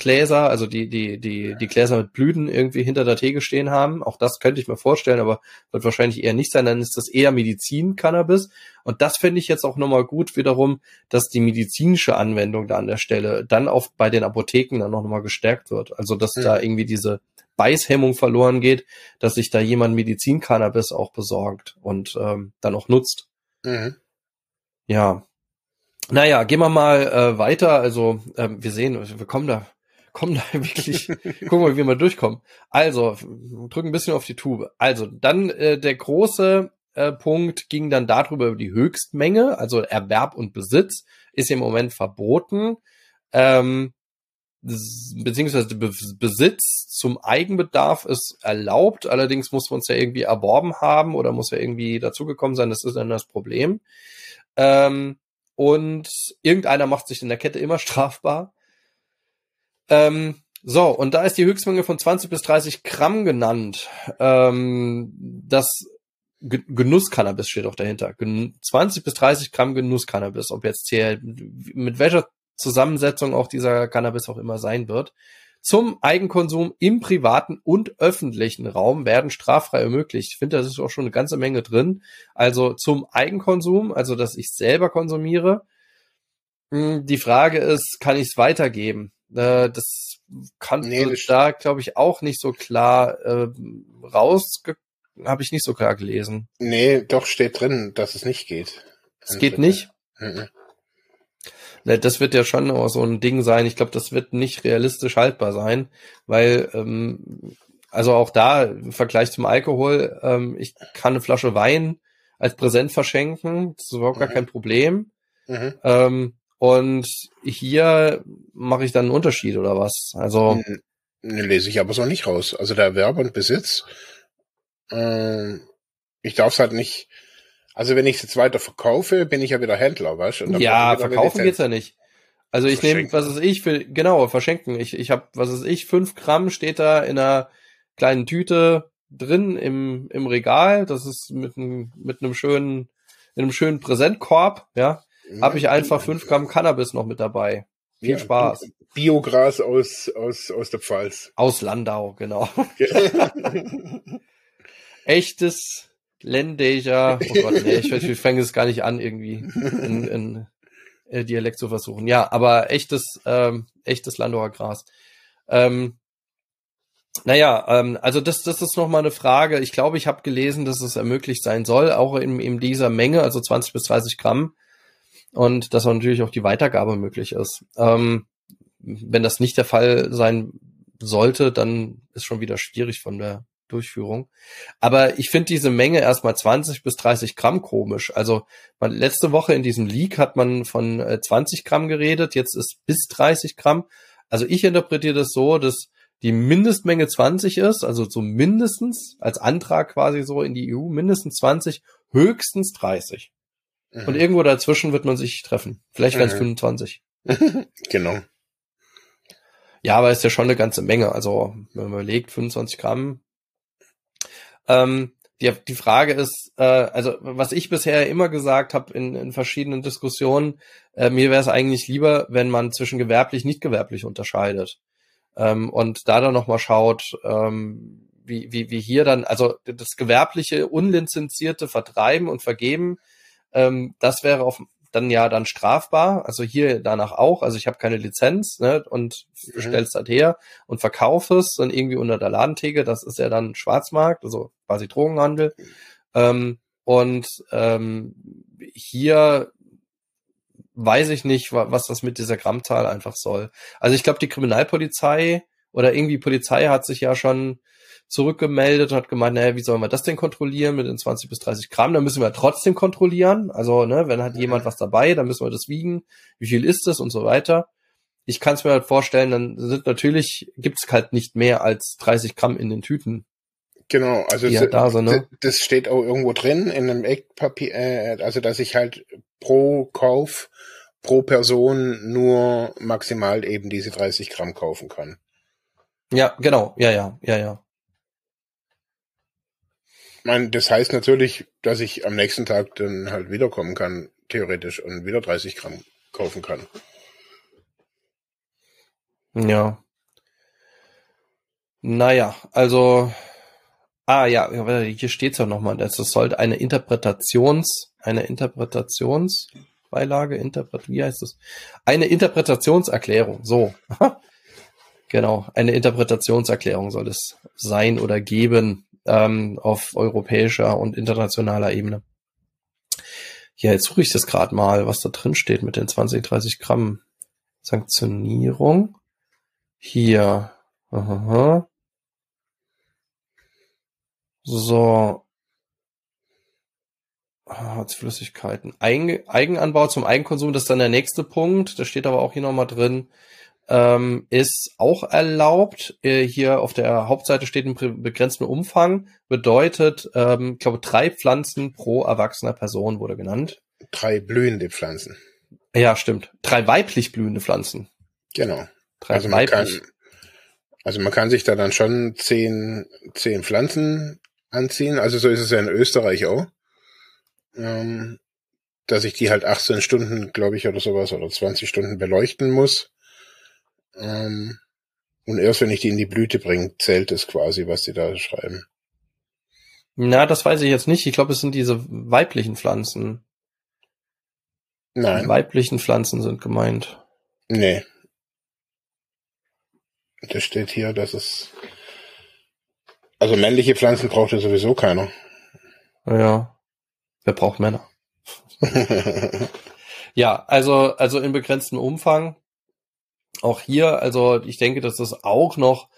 Gläser, also die, die, die, die Gläser mit Blüten irgendwie hinter der Theke stehen haben. Auch das könnte ich mir vorstellen, aber wird wahrscheinlich eher nicht sein. Dann ist das eher Medizin-Cannabis. Und das finde ich jetzt auch nochmal gut wiederum, dass die medizinische Anwendung da an der Stelle dann auch bei den Apotheken dann noch mal gestärkt wird. Also, dass mhm. da irgendwie diese Beißhemmung verloren geht, dass sich da jemand Medizin-Cannabis auch besorgt und ähm, dann auch nutzt. Mhm. Ja, naja, gehen wir mal äh, weiter. Also ähm, wir sehen, wir kommen da, kommen da wirklich, gucken wir, wie wir durchkommen. Also drücken ein bisschen auf die Tube. Also dann äh, der große äh, Punkt ging dann darüber über die Höchstmenge, also Erwerb und Besitz ist im Moment verboten. Ähm, beziehungsweise Be Besitz zum Eigenbedarf ist erlaubt, allerdings muss man es ja irgendwie erworben haben oder muss ja irgendwie dazugekommen sein, das ist dann das Problem. Ähm, und irgendeiner macht sich in der Kette immer strafbar. Ähm, so, und da ist die Höchstmenge von 20 bis 30 Gramm genannt. Ähm, das Genusscannabis steht auch dahinter. 20 bis 30 Gramm Genusscannabis, ob jetzt hier mit welcher Zusammensetzung auch dieser Cannabis auch immer sein wird. Zum Eigenkonsum im privaten und öffentlichen Raum werden straffrei ermöglicht. Ich finde, das ist auch schon eine ganze Menge drin. Also zum Eigenkonsum, also dass ich selber konsumiere. Hm, die Frage ist, kann ich es weitergeben? Äh, das kann nee, das da, glaube ich, auch nicht so klar äh, raus, habe ich nicht so klar gelesen. Nee, doch steht drin, dass es nicht geht. Es geht nicht? Mhm. Ne, das wird ja schon auch so ein Ding sein. Ich glaube, das wird nicht realistisch haltbar sein, weil ähm, also auch da im Vergleich zum Alkohol, ähm, ich kann eine Flasche Wein als Präsent verschenken, das ist überhaupt mhm. gar kein Problem. Mhm. Ähm, und hier mache ich dann einen Unterschied oder was? Also ne, lese ich aber so nicht raus. Also der Erwerb und Besitz, äh, ich darf es halt nicht also wenn ich es jetzt weiter verkaufe, bin ich ja wieder Händler, weißt du? Ja, verkaufen geht's ja nicht. Also ich nehme, was ist ich für, genau, verschenken. Ich, ich habe, was ist ich, fünf Gramm steht da in einer kleinen Tüte drin im, im Regal. Das ist mit einem, mit einem schönen, in einem schönen Präsentkorb, ja. ja habe ich einfach fünf Gramm Cannabis noch mit dabei. Viel ja, Spaß. Biogras aus, aus, aus der Pfalz. Aus Landau, genau. Echtes Ländächer, oh Gott, nee, ich, ich fange es gar nicht an, irgendwie in, in äh, Dialekt zu versuchen. Ja, aber echtes, ähm, echtes Landauer Gras. Ähm, naja, ähm, also das, das ist nochmal eine Frage. Ich glaube, ich habe gelesen, dass es ermöglicht sein soll, auch in, in dieser Menge, also 20 bis 30 Gramm. Und dass natürlich auch die Weitergabe möglich ist. Ähm, wenn das nicht der Fall sein sollte, dann ist schon wieder schwierig von der Durchführung. Aber ich finde diese Menge erstmal 20 bis 30 Gramm komisch. Also man, letzte Woche in diesem Leak hat man von äh, 20 Gramm geredet, jetzt ist bis 30 Gramm. Also ich interpretiere das so, dass die Mindestmenge 20 ist, also so mindestens als Antrag quasi so in die EU, mindestens 20, höchstens 30. Mhm. Und irgendwo dazwischen wird man sich treffen. Vielleicht werden es mhm. 25. genau. Ja, aber ist ja schon eine ganze Menge. Also, wenn man überlegt, 25 Gramm, ähm, die, die Frage ist, äh, also was ich bisher immer gesagt habe in, in verschiedenen Diskussionen, äh, mir wäre es eigentlich lieber, wenn man zwischen gewerblich, nicht gewerblich unterscheidet. Ähm, und da dann nochmal schaut, ähm, wie, wie, wie hier dann, also das gewerbliche, unlizenzierte Vertreiben und Vergeben, ähm, das wäre auf dann ja dann strafbar. Also hier danach auch. Also ich habe keine Lizenz ne, und mhm. stell's halt her und verkaufe es dann irgendwie unter der Ladentheke. Das ist ja dann Schwarzmarkt, also quasi Drogenhandel. Ähm, und ähm, hier weiß ich nicht, was das mit dieser Grammzahl einfach soll. Also ich glaube, die Kriminalpolizei oder irgendwie Polizei hat sich ja schon zurückgemeldet und hat gemeint, naja, wie sollen wir das denn kontrollieren mit den 20 bis 30 Gramm? Da müssen wir trotzdem kontrollieren. Also, ne, wenn hat jemand was dabei, dann müssen wir das wiegen. Wie viel ist es und so weiter. Ich kann es mir halt vorstellen, dann sind natürlich, gibt es halt nicht mehr als 30 Gramm in den Tüten. Genau, also ja, da so, ne? das steht auch irgendwo drin in einem Eckpapier, äh, also dass ich halt pro Kauf, pro Person nur maximal eben diese 30 Gramm kaufen kann. Ja, genau, ja, ja, ja, ja. Meine, das heißt natürlich, dass ich am nächsten Tag dann halt wiederkommen kann, theoretisch, und wieder 30 Gramm kaufen kann. Ja. Naja, also, ah ja, hier steht's ja nochmal, das sollte eine Interpretations, eine Interpretationsbeilage, Interpret, wie heißt das? Eine Interpretationserklärung, so. genau, eine Interpretationserklärung soll es sein oder geben ähm, auf europäischer und internationaler Ebene. Ja, jetzt suche ich das gerade mal, was da drin steht mit den 20, 30 Gramm Sanktionierung. Hier. Aha. So. Harzflüssigkeiten. Eigenanbau zum Eigenkonsum, das ist dann der nächste Punkt. Da steht aber auch hier nochmal drin ähm, ist auch erlaubt. Äh, hier auf der Hauptseite steht ein begrenzten Umfang, bedeutet, ähm, ich glaube, drei Pflanzen pro erwachsener Person wurde genannt. Drei blühende Pflanzen. Ja, stimmt. Drei weiblich blühende Pflanzen. Genau. Drei also man weiblich. Kann, also man kann sich da dann schon zehn, zehn Pflanzen anziehen. Also so ist es ja in Österreich auch. Ähm, dass ich die halt 18 Stunden, glaube ich, oder sowas, oder 20 Stunden beleuchten muss. Ähm, und erst wenn ich die in die Blüte bringe, zählt es quasi, was die da schreiben. Na, das weiß ich jetzt nicht. Ich glaube, es sind diese weiblichen Pflanzen. Nein. Die weiblichen Pflanzen sind gemeint. Nee. Das steht hier, dass es. Also männliche Pflanzen braucht ja sowieso keiner. Ja. Wer braucht Männer? ja, also, also in begrenztem Umfang auch hier, also ich denke, das ist auch noch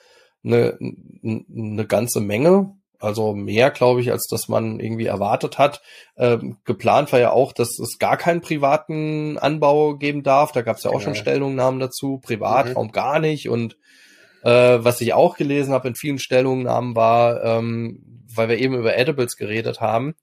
eine, eine ganze Menge. Also mehr, glaube ich, als dass man irgendwie erwartet hat. Ähm, geplant war ja auch, dass es gar keinen privaten Anbau geben darf. Da gab es ja auch genau. schon Stellungnahmen dazu. Privatraum mhm. gar nicht. Und äh, was ich auch gelesen habe in vielen Stellungnahmen war, ähm, weil wir eben über Edibles geredet haben,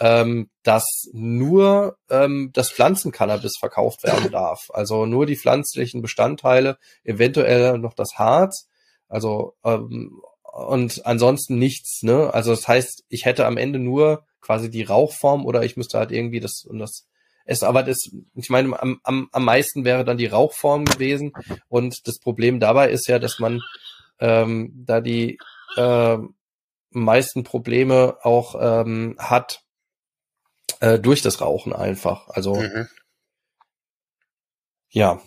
ähm, dass nur ähm, das Pflanzencannabis verkauft werden darf. Also nur die pflanzlichen Bestandteile, eventuell noch das Harz. Also ähm, und ansonsten nichts. Ne? Also das heißt, ich hätte am Ende nur quasi die Rauchform oder ich müsste halt irgendwie das und das es aber das, ich meine, am, am, am meisten wäre dann die Rauchform gewesen. Und das Problem dabei ist ja, dass man ähm, da die äh, meisten Probleme auch ähm, hat, äh, durch das Rauchen einfach. Also mhm. ja.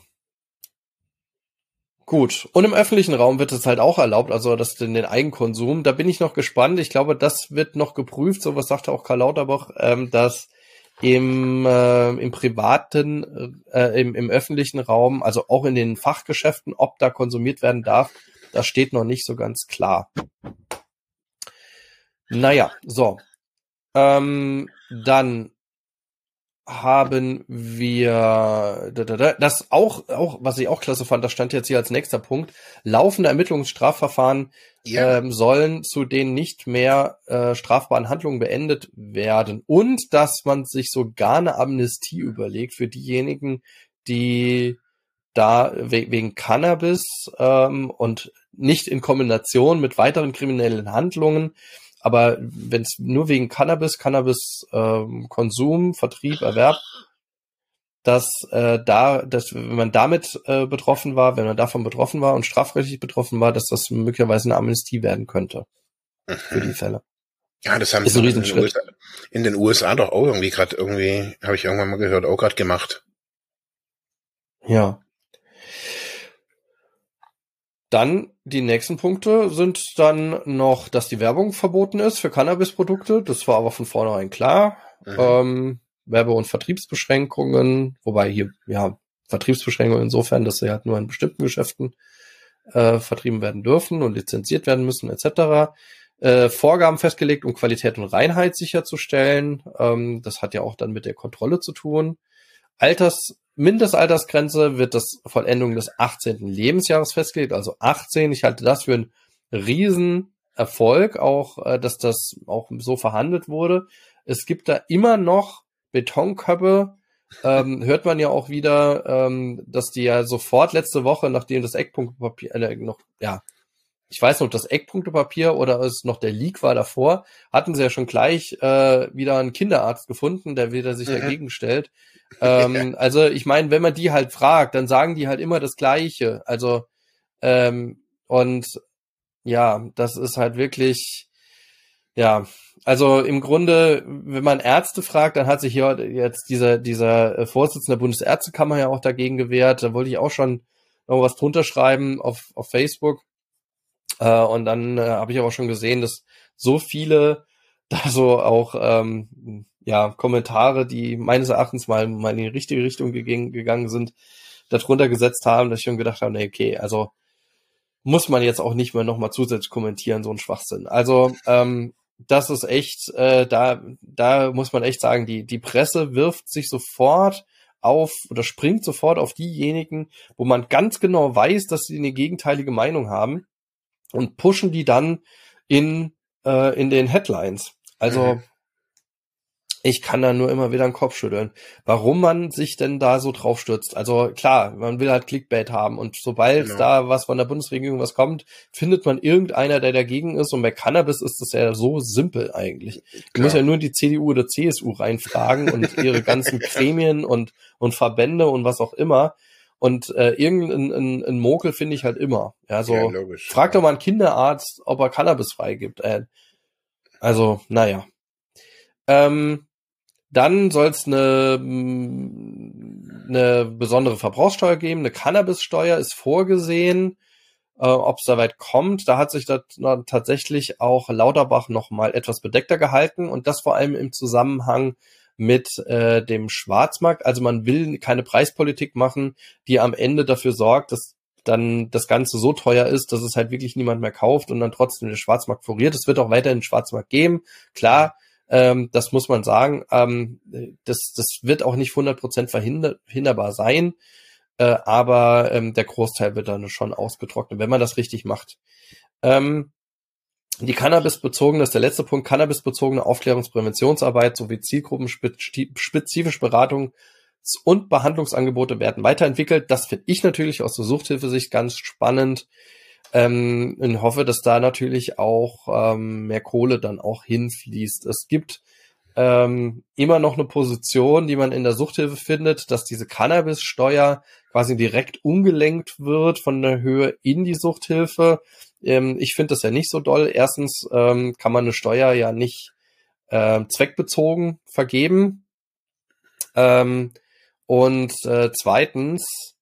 Gut. Und im öffentlichen Raum wird es halt auch erlaubt, also das den, den Eigenkonsum. Da bin ich noch gespannt. Ich glaube, das wird noch geprüft. So was sagte auch Karl Lauterbach, ähm, dass im, äh, im privaten, äh, im, im öffentlichen Raum, also auch in den Fachgeschäften, ob da konsumiert werden darf, das steht noch nicht so ganz klar. Naja, so. Ähm, dann haben wir das auch, auch, was ich auch klasse fand, das stand jetzt hier als nächster Punkt. Laufende Ermittlungsstrafverfahren ja. ähm, sollen zu den nicht mehr äh, strafbaren Handlungen beendet werden. Und dass man sich sogar eine Amnestie überlegt für diejenigen, die da we wegen Cannabis ähm, und nicht in Kombination mit weiteren kriminellen Handlungen aber wenn es nur wegen Cannabis, Cannabis-Konsum, ähm, Vertrieb, Erwerb, dass äh, da, dass wenn man damit äh, betroffen war, wenn man davon betroffen war und strafrechtlich betroffen war, dass das möglicherweise eine Amnestie werden könnte mhm. für die Fälle. Ja, das haben sie in, den USA, in den USA doch auch irgendwie gerade irgendwie, habe ich irgendwann mal gehört, auch gerade gemacht. Ja. Dann die nächsten Punkte sind dann noch, dass die Werbung verboten ist für Cannabis-Produkte. Das war aber von vornherein klar. Mhm. Ähm, Werbe- und Vertriebsbeschränkungen, wobei hier, ja, Vertriebsbeschränkungen insofern, dass sie halt nur in bestimmten Geschäften äh, vertrieben werden dürfen und lizenziert werden müssen, etc. Äh, Vorgaben festgelegt, um Qualität und Reinheit sicherzustellen. Ähm, das hat ja auch dann mit der Kontrolle zu tun. Alters, Mindestaltersgrenze wird das Vollendung des 18. Lebensjahres festgelegt, also 18. Ich halte das für einen Riesenerfolg, auch, äh, dass das auch so verhandelt wurde. Es gibt da immer noch Betonköpfe, ähm, hört man ja auch wieder, ähm, dass die ja sofort letzte Woche, nachdem das Eckpunktpapier, äh, noch, ja, ich weiß noch, das Eckpunktepapier oder es noch der Leak war davor, hatten sie ja schon gleich äh, wieder einen Kinderarzt gefunden, der wieder sich mhm. dagegen stellt. Ähm, also ich meine, wenn man die halt fragt, dann sagen die halt immer das Gleiche. Also ähm, und ja, das ist halt wirklich, ja, also im Grunde, wenn man Ärzte fragt, dann hat sich hier jetzt dieser, dieser äh, Vorsitzende der Bundesärztekammer ja auch dagegen gewehrt. Da wollte ich auch schon noch was drunter schreiben auf, auf Facebook. Äh, und dann äh, habe ich aber schon gesehen, dass so viele da so auch ähm, ja Kommentare, die meines Erachtens mal, mal in die richtige Richtung gegangen, gegangen sind, darunter gesetzt haben, dass ich schon gedacht habe, nee, okay, also muss man jetzt auch nicht mehr nochmal zusätzlich kommentieren, so ein Schwachsinn. Also ähm, das ist echt, äh, da, da muss man echt sagen, die, die Presse wirft sich sofort auf oder springt sofort auf diejenigen, wo man ganz genau weiß, dass sie eine gegenteilige Meinung haben und pushen die dann in, äh, in den Headlines. Also mhm ich kann da nur immer wieder den Kopf schütteln, warum man sich denn da so drauf stürzt. Also klar, man will halt Clickbait haben und sobald genau. da was von der Bundesregierung was kommt, findet man irgendeiner, der dagegen ist und bei Cannabis ist das ja so simpel eigentlich. Du musst ja nur die CDU oder CSU reinfragen und ihre ganzen Gremien und, und Verbände und was auch immer. Und äh, irgendein ein, ein Mokel finde ich halt immer. Ja, so ja, logisch, frag doch mal einen Kinderarzt, ob er Cannabis freigibt. Äh, also, naja. Ähm, dann soll es eine, eine besondere Verbrauchssteuer geben, eine Cannabissteuer ist vorgesehen. Äh, Ob es da weit kommt, da hat sich das tatsächlich auch Lauterbach noch mal etwas bedeckter gehalten und das vor allem im Zusammenhang mit äh, dem Schwarzmarkt. Also man will keine Preispolitik machen, die am Ende dafür sorgt, dass dann das Ganze so teuer ist, dass es halt wirklich niemand mehr kauft und dann trotzdem der Schwarzmarkt floriert. Es wird auch weiterhin Schwarzmarkt geben. Klar, ähm, das muss man sagen. Ähm, das, das wird auch nicht 100% verhinderbar sein, äh, aber ähm, der Großteil wird dann schon ausgetrocknet, wenn man das richtig macht. Ähm, die Cannabis-bezogene, das ist der letzte Punkt, Cannabis-bezogene Aufklärungspräventionsarbeit sowie zielgruppenspezifische Beratung und Behandlungsangebote werden weiterentwickelt. Das finde ich natürlich aus der Suchthilfe-Sicht ganz spannend. Ähm, und hoffe, dass da natürlich auch ähm, mehr Kohle dann auch hinfließt. Es gibt ähm, immer noch eine Position, die man in der Suchthilfe findet, dass diese Cannabissteuer quasi direkt umgelenkt wird von der Höhe in die Suchthilfe. Ähm, ich finde das ja nicht so doll. Erstens ähm, kann man eine Steuer ja nicht äh, zweckbezogen vergeben. Ähm, und äh, zweitens,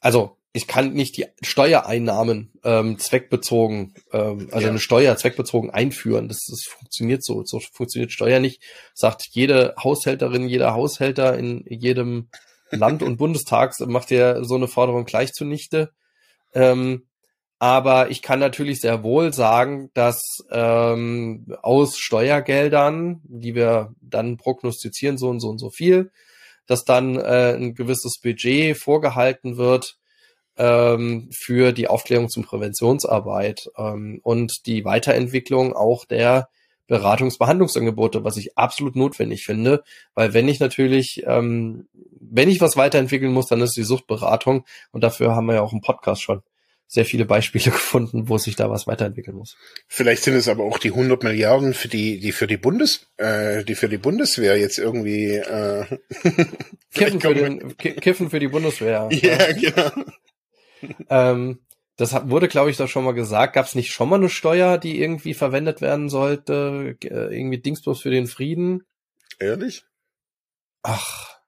also ich kann nicht die Steuereinnahmen ähm, zweckbezogen, ähm, also ja. eine Steuer zweckbezogen einführen. Das, das funktioniert so. So funktioniert Steuer nicht. Sagt jede Haushälterin, jeder Haushälter in jedem Land und Bundestag macht ja so eine Forderung gleich zunichte. Ähm, aber ich kann natürlich sehr wohl sagen, dass ähm, aus Steuergeldern, die wir dann prognostizieren, so und so und so viel, dass dann äh, ein gewisses Budget vorgehalten wird, ähm, für die Aufklärung zum Präventionsarbeit ähm, und die Weiterentwicklung auch der Beratungsbehandlungsangebote, was ich absolut notwendig finde, weil wenn ich natürlich, ähm, wenn ich was weiterentwickeln muss, dann ist die Suchtberatung und dafür haben wir ja auch im Podcast schon sehr viele Beispiele gefunden, wo sich da was weiterentwickeln muss. Vielleicht sind es aber auch die 100 Milliarden für die, die für die Bundes, äh, die für die Bundeswehr jetzt irgendwie äh, Kiffen, für den, Kiffen für die Bundeswehr. Ja, ja. genau ähm, das wurde, glaube ich, da schon mal gesagt. Gab es nicht schon mal eine Steuer, die irgendwie verwendet werden sollte? Äh, irgendwie Dingsbus für den Frieden? Ehrlich? Ach,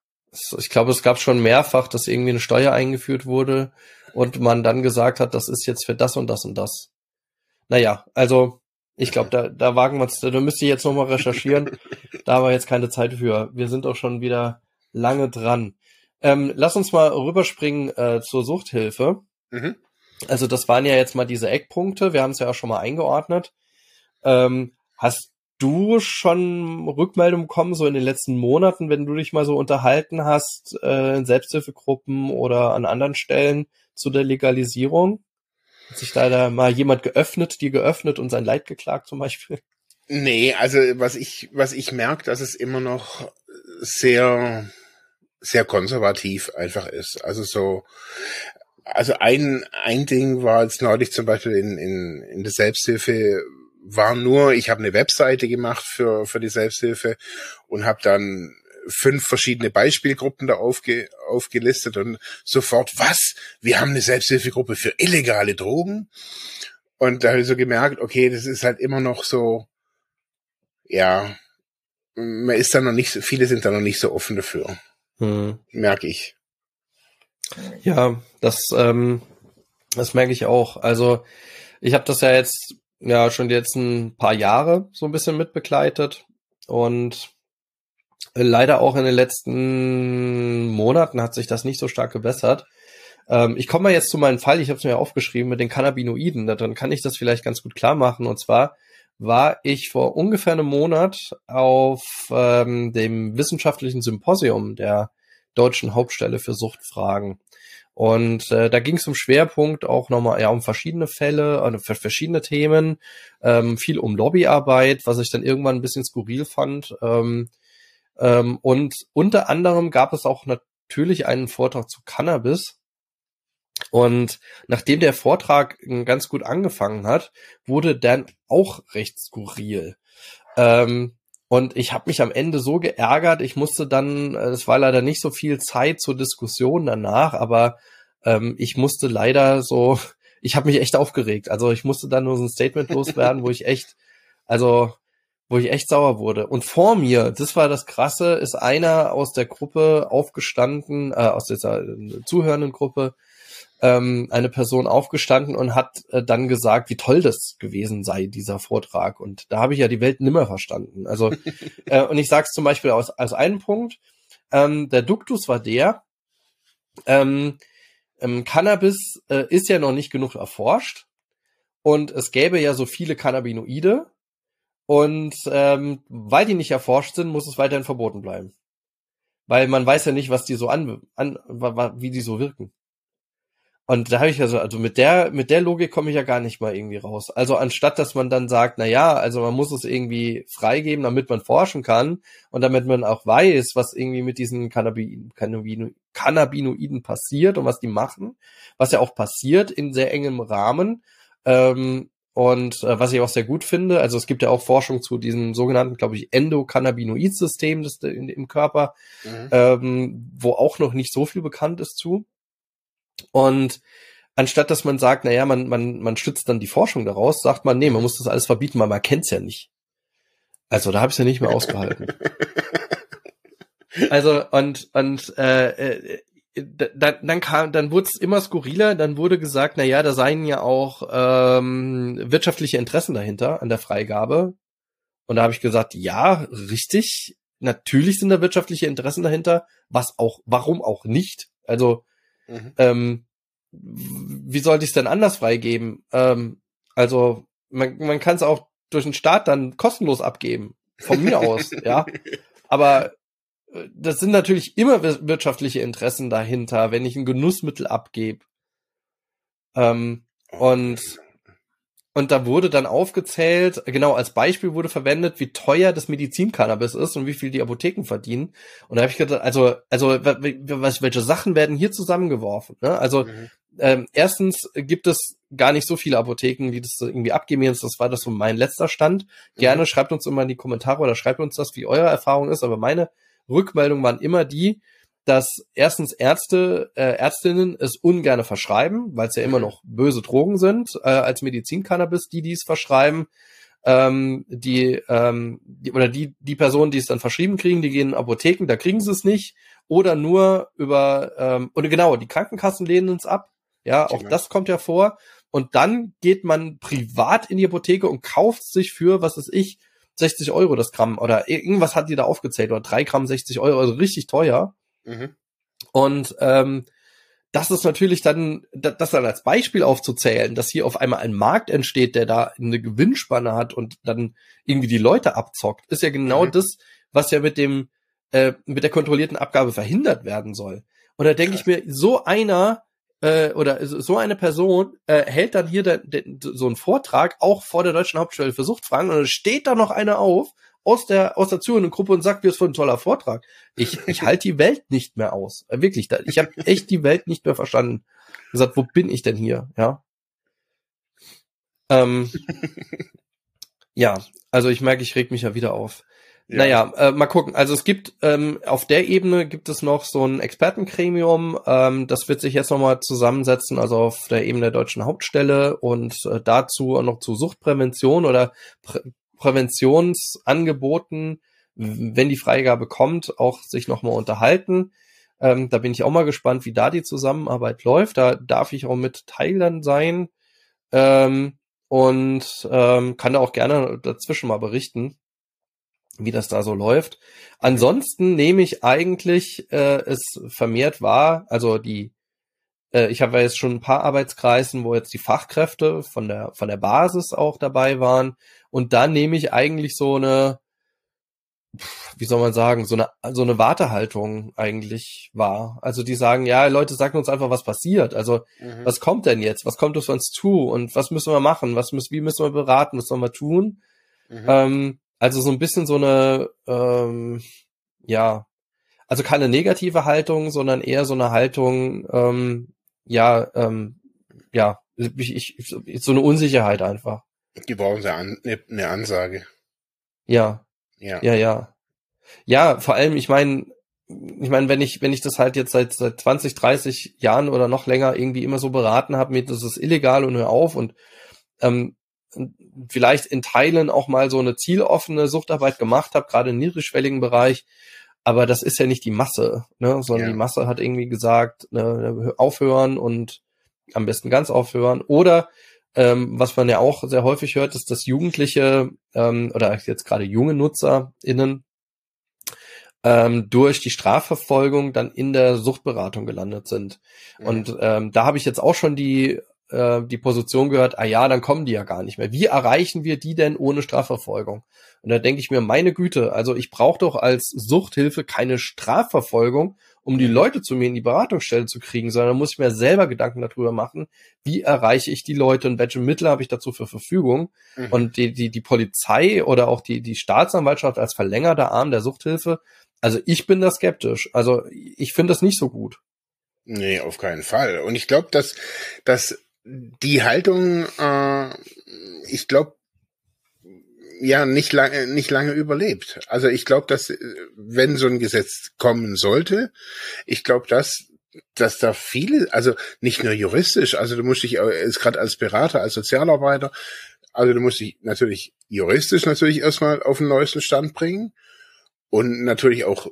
ich glaube, es gab schon mehrfach, dass irgendwie eine Steuer eingeführt wurde und man dann gesagt hat, das ist jetzt für das und das und das. Naja, also Ich glaube, da, da wagen wir uns, da müsste ich jetzt nochmal recherchieren. da haben wir jetzt keine Zeit für. Wir sind auch schon wieder lange dran. Ähm, lass uns mal rüberspringen äh, zur Suchthilfe. Mhm. Also das waren ja jetzt mal diese Eckpunkte. Wir haben es ja auch schon mal eingeordnet. Ähm, hast du schon Rückmeldungen bekommen, so in den letzten Monaten, wenn du dich mal so unterhalten hast, äh, in Selbsthilfegruppen oder an anderen Stellen zu der Legalisierung? Hat sich da mal jemand geöffnet, dir geöffnet und sein Leid geklagt zum Beispiel? Nee, also was ich, was ich merke, dass es immer noch sehr, sehr konservativ einfach ist. Also so, also ein, ein Ding war jetzt neulich zum Beispiel in, in, in der Selbsthilfe war nur, ich habe eine Webseite gemacht für, für die Selbsthilfe und habe dann fünf verschiedene Beispielgruppen da aufge, aufgelistet und sofort, was? Wir haben eine Selbsthilfegruppe für illegale Drogen? Und da habe ich so gemerkt, okay, das ist halt immer noch so, ja, man ist da noch nicht, viele sind da noch nicht so offen dafür. Hm. Merke ich. Ja, das, ähm, das merke ich auch. Also ich habe das ja jetzt ja schon jetzt ein paar Jahre so ein bisschen mitbegleitet und leider auch in den letzten Monaten hat sich das nicht so stark gebessert. Ähm, ich komme mal jetzt zu meinem Fall, ich habe es mir aufgeschrieben mit den Cannabinoiden, dann kann ich das vielleicht ganz gut klar machen. Und zwar war ich vor ungefähr einem Monat auf ähm, dem wissenschaftlichen Symposium der deutschen Hauptstelle für Suchtfragen. Und äh, da ging es um Schwerpunkt auch nochmal ja, um verschiedene Fälle, also für verschiedene Themen, ähm, viel um Lobbyarbeit, was ich dann irgendwann ein bisschen skurril fand. Ähm, ähm, und unter anderem gab es auch natürlich einen Vortrag zu Cannabis. Und nachdem der Vortrag ganz gut angefangen hat, wurde dann auch recht skurril. Ähm, und ich habe mich am Ende so geärgert, ich musste dann, äh, es war leider nicht so viel Zeit zur Diskussion danach, aber ähm, ich musste leider so, ich habe mich echt aufgeregt. Also ich musste dann nur so ein Statement loswerden, wo ich echt, also wo ich echt sauer wurde. Und vor mir, das war das Krasse, ist einer aus der Gruppe aufgestanden, äh, aus dieser äh, zuhörenden Gruppe, ähm, eine Person aufgestanden und hat äh, dann gesagt, wie toll das gewesen sei, dieser Vortrag. Und da habe ich ja die Welt nimmer verstanden. Also, äh, und ich sage es zum Beispiel aus, aus einem Punkt, ähm, der Duktus war der, ähm, ähm, Cannabis äh, ist ja noch nicht genug erforscht und es gäbe ja so viele Cannabinoide und ähm, weil die nicht erforscht sind, muss es weiterhin verboten bleiben. Weil man weiß ja nicht, was die so an, an wie die so wirken. Und da habe ich also, also mit der, mit der Logik komme ich ja gar nicht mal irgendwie raus. Also anstatt, dass man dann sagt, na ja, also man muss es irgendwie freigeben, damit man forschen kann und damit man auch weiß, was irgendwie mit diesen Cannabinoiden, Cannabinoiden passiert und was die machen, was ja auch passiert in sehr engem Rahmen. Ähm, und äh, was ich auch sehr gut finde, also es gibt ja auch Forschung zu diesem sogenannten, glaube ich, Endokannabinoid-System im Körper, mhm. ähm, wo auch noch nicht so viel bekannt ist zu. Und anstatt dass man sagt, naja, man, man, man stützt dann die Forschung daraus, sagt man, nee, man muss das alles verbieten, weil man kennt's ja nicht. Also da habe ich ja nicht mehr ausgehalten. also und und äh, äh dann, dann kam, dann wurde es immer skurriler. Dann wurde gesagt, na ja, da seien ja auch ähm, wirtschaftliche Interessen dahinter an der Freigabe. Und da habe ich gesagt, ja, richtig. Natürlich sind da wirtschaftliche Interessen dahinter. Was auch, warum auch nicht? Also Mhm. Ähm, wie sollte ich es denn anders freigeben? Ähm, also man, man kann es auch durch den Staat dann kostenlos abgeben. Von mir aus, ja. Aber das sind natürlich immer wirtschaftliche Interessen dahinter, wenn ich ein Genussmittel abgebe. Ähm, und und da wurde dann aufgezählt, genau als Beispiel wurde verwendet, wie teuer das Medizincannabis ist und wie viel die Apotheken verdienen. Und da habe ich gedacht, also, also was, welche Sachen werden hier zusammengeworfen? Ne? Also mhm. ähm, erstens gibt es gar nicht so viele Apotheken, die das irgendwie abgeben. Jetzt, das war das so mein letzter Stand. Gerne mhm. schreibt uns immer in die Kommentare oder schreibt uns das, wie eure Erfahrung ist. Aber meine Rückmeldungen waren immer die, dass erstens Ärzte, äh, Ärztinnen es ungerne verschreiben, weil es ja immer mhm. noch böse Drogen sind, äh, als Medizincannabis, die dies verschreiben. Ähm, die, ähm, die oder die die Personen, die es dann verschrieben kriegen, die gehen in Apotheken, da kriegen sie es nicht oder nur über ähm, oder genau die Krankenkassen lehnen es ab. Ja, auch das kommt ja vor. und dann geht man privat in die Apotheke und kauft sich für, was ist ich, 60 Euro das Gramm oder irgendwas hat die da aufgezählt oder drei Gramm 60 Euro, also richtig teuer. Mhm. Und ähm, das ist natürlich dann, das dann als Beispiel aufzuzählen, dass hier auf einmal ein Markt entsteht, der da eine Gewinnspanne hat und dann irgendwie die Leute abzockt, ist ja genau mhm. das, was ja mit dem, äh, mit der kontrollierten Abgabe verhindert werden soll. Und da denke ich mir, so einer äh, oder so eine Person äh, hält dann hier de, de, so einen Vortrag auch vor der deutschen Hauptstelle für Suchtfragen und dann steht da noch einer auf aus der aus der zuhörenden Gruppe und sagt, wie es für ein toller Vortrag. Ich ich halte die Welt nicht mehr aus, äh, wirklich. Ich habe echt die Welt nicht mehr verstanden. Gesagt, wo bin ich denn hier? Ja. Ähm, ja, also ich merke, ich reg mich ja wieder auf. Ja. Naja, äh, mal gucken. Also es gibt ähm, auf der Ebene gibt es noch so ein Expertengremium. Ähm, das wird sich jetzt nochmal zusammensetzen, also auf der Ebene der deutschen Hauptstelle und äh, dazu noch zu Suchtprävention oder Prä Präventionsangeboten, wenn die Freigabe kommt, auch sich nochmal unterhalten. Ähm, da bin ich auch mal gespannt, wie da die Zusammenarbeit läuft. Da darf ich auch mit Teilern sein ähm, und ähm, kann da auch gerne dazwischen mal berichten wie das da so läuft. Ansonsten nehme ich eigentlich äh, es vermehrt wahr, also die, äh, ich habe ja jetzt schon ein paar Arbeitskreisen, wo jetzt die Fachkräfte von der von der Basis auch dabei waren und da nehme ich eigentlich so eine, wie soll man sagen, so eine so eine Wartehaltung eigentlich wahr. Also die sagen, ja Leute, sagt uns einfach, was passiert. Also mhm. was kommt denn jetzt? Was kommt auf uns zu? Und was müssen wir machen? Was müssen, wie müssen wir beraten? Was sollen wir tun? Mhm. Ähm, also so ein bisschen so eine, ähm, ja, also keine negative Haltung, sondern eher so eine Haltung, ähm, ja, ähm, ja, ich, ich, so eine Unsicherheit einfach. Die brauchen sie an, eine Ansage. Ja. Ja. Ja, ja. Ja, vor allem, ich meine, ich meine, wenn ich, wenn ich das halt jetzt seit, seit 20, 30 Jahren oder noch länger irgendwie immer so beraten habe mit, das ist illegal und hör auf und ähm, vielleicht in Teilen auch mal so eine zieloffene Suchtarbeit gemacht habe, gerade im niedrigschwelligen Bereich. Aber das ist ja nicht die Masse, ne? sondern ja. die Masse hat irgendwie gesagt, ne, aufhören und am besten ganz aufhören. Oder ähm, was man ja auch sehr häufig hört, ist, dass Jugendliche ähm, oder jetzt gerade junge NutzerInnen ähm, durch die Strafverfolgung dann in der Suchtberatung gelandet sind. Mhm. Und ähm, da habe ich jetzt auch schon die äh, die Position gehört, ah ja, dann kommen die ja gar nicht mehr. Wie erreichen wir die denn ohne Strafverfolgung? Und da denke ich mir, meine Güte, also ich brauche doch als Suchthilfe keine Strafverfolgung, um die Leute zu mir in die Beratungsstelle zu kriegen, sondern muss ich mir selber Gedanken darüber machen, wie erreiche ich die Leute und welche Mittel habe ich dazu zur Verfügung. Mhm. Und die, die, die Polizei oder auch die, die Staatsanwaltschaft als verlängerter Arm der Suchthilfe, also ich bin da skeptisch. Also ich finde das nicht so gut. Nee, auf keinen Fall. Und ich glaube, dass, dass die Haltung, äh, ich glaube, ja, nicht lange, nicht lange überlebt. Also ich glaube, dass wenn so ein Gesetz kommen sollte, ich glaube, dass dass da viele, also nicht nur juristisch, also du musst dich jetzt gerade als Berater, als Sozialarbeiter, also du musst dich natürlich juristisch natürlich erstmal auf den neuesten Stand bringen und natürlich auch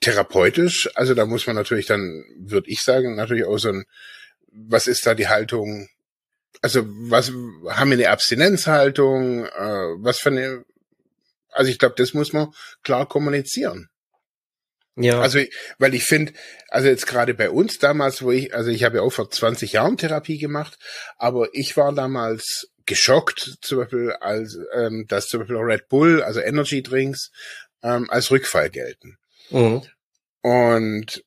therapeutisch, also da muss man natürlich dann, würde ich sagen, natürlich auch so ein was ist da die Haltung? Also was haben wir eine Abstinenzhaltung? Äh, was für eine? Also ich glaube, das muss man klar kommunizieren. Ja. Also, weil ich finde, also jetzt gerade bei uns damals, wo ich, also ich habe ja auch vor 20 Jahren Therapie gemacht, aber ich war damals geschockt, zum Beispiel, als ähm, dass zum Beispiel Red Bull, also Energy Drinks, ähm, als Rückfall gelten. Mhm. Und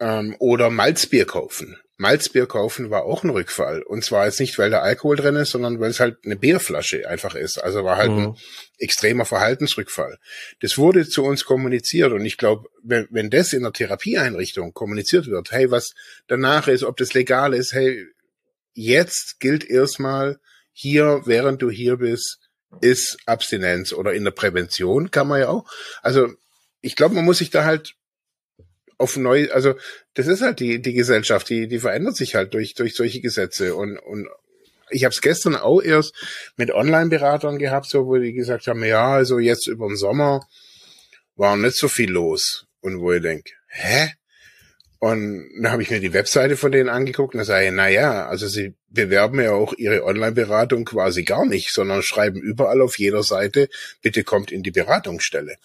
ähm, oder Malzbier kaufen. Malzbier kaufen war auch ein Rückfall. Und zwar jetzt nicht, weil da Alkohol drin ist, sondern weil es halt eine Bierflasche einfach ist. Also war halt mhm. ein extremer Verhaltensrückfall. Das wurde zu uns kommuniziert und ich glaube, wenn, wenn das in der Therapieeinrichtung kommuniziert wird, hey, was danach ist, ob das legal ist, hey, jetzt gilt erstmal hier, während du hier bist, ist Abstinenz oder in der Prävention kann man ja auch. Also ich glaube, man muss sich da halt auf neu, also das ist halt die, die Gesellschaft, die, die verändert sich halt durch, durch solche Gesetze und, und ich habe es gestern auch erst mit Online-Beratern gehabt, so wo die gesagt haben, ja, also jetzt über den Sommer war nicht so viel los. Und wo ich denk, hä? Und dann habe ich mir die Webseite von denen angeguckt und da sage ich, na ja, also sie bewerben ja auch ihre Online-Beratung quasi gar nicht, sondern schreiben überall auf jeder Seite, bitte kommt in die Beratungsstelle.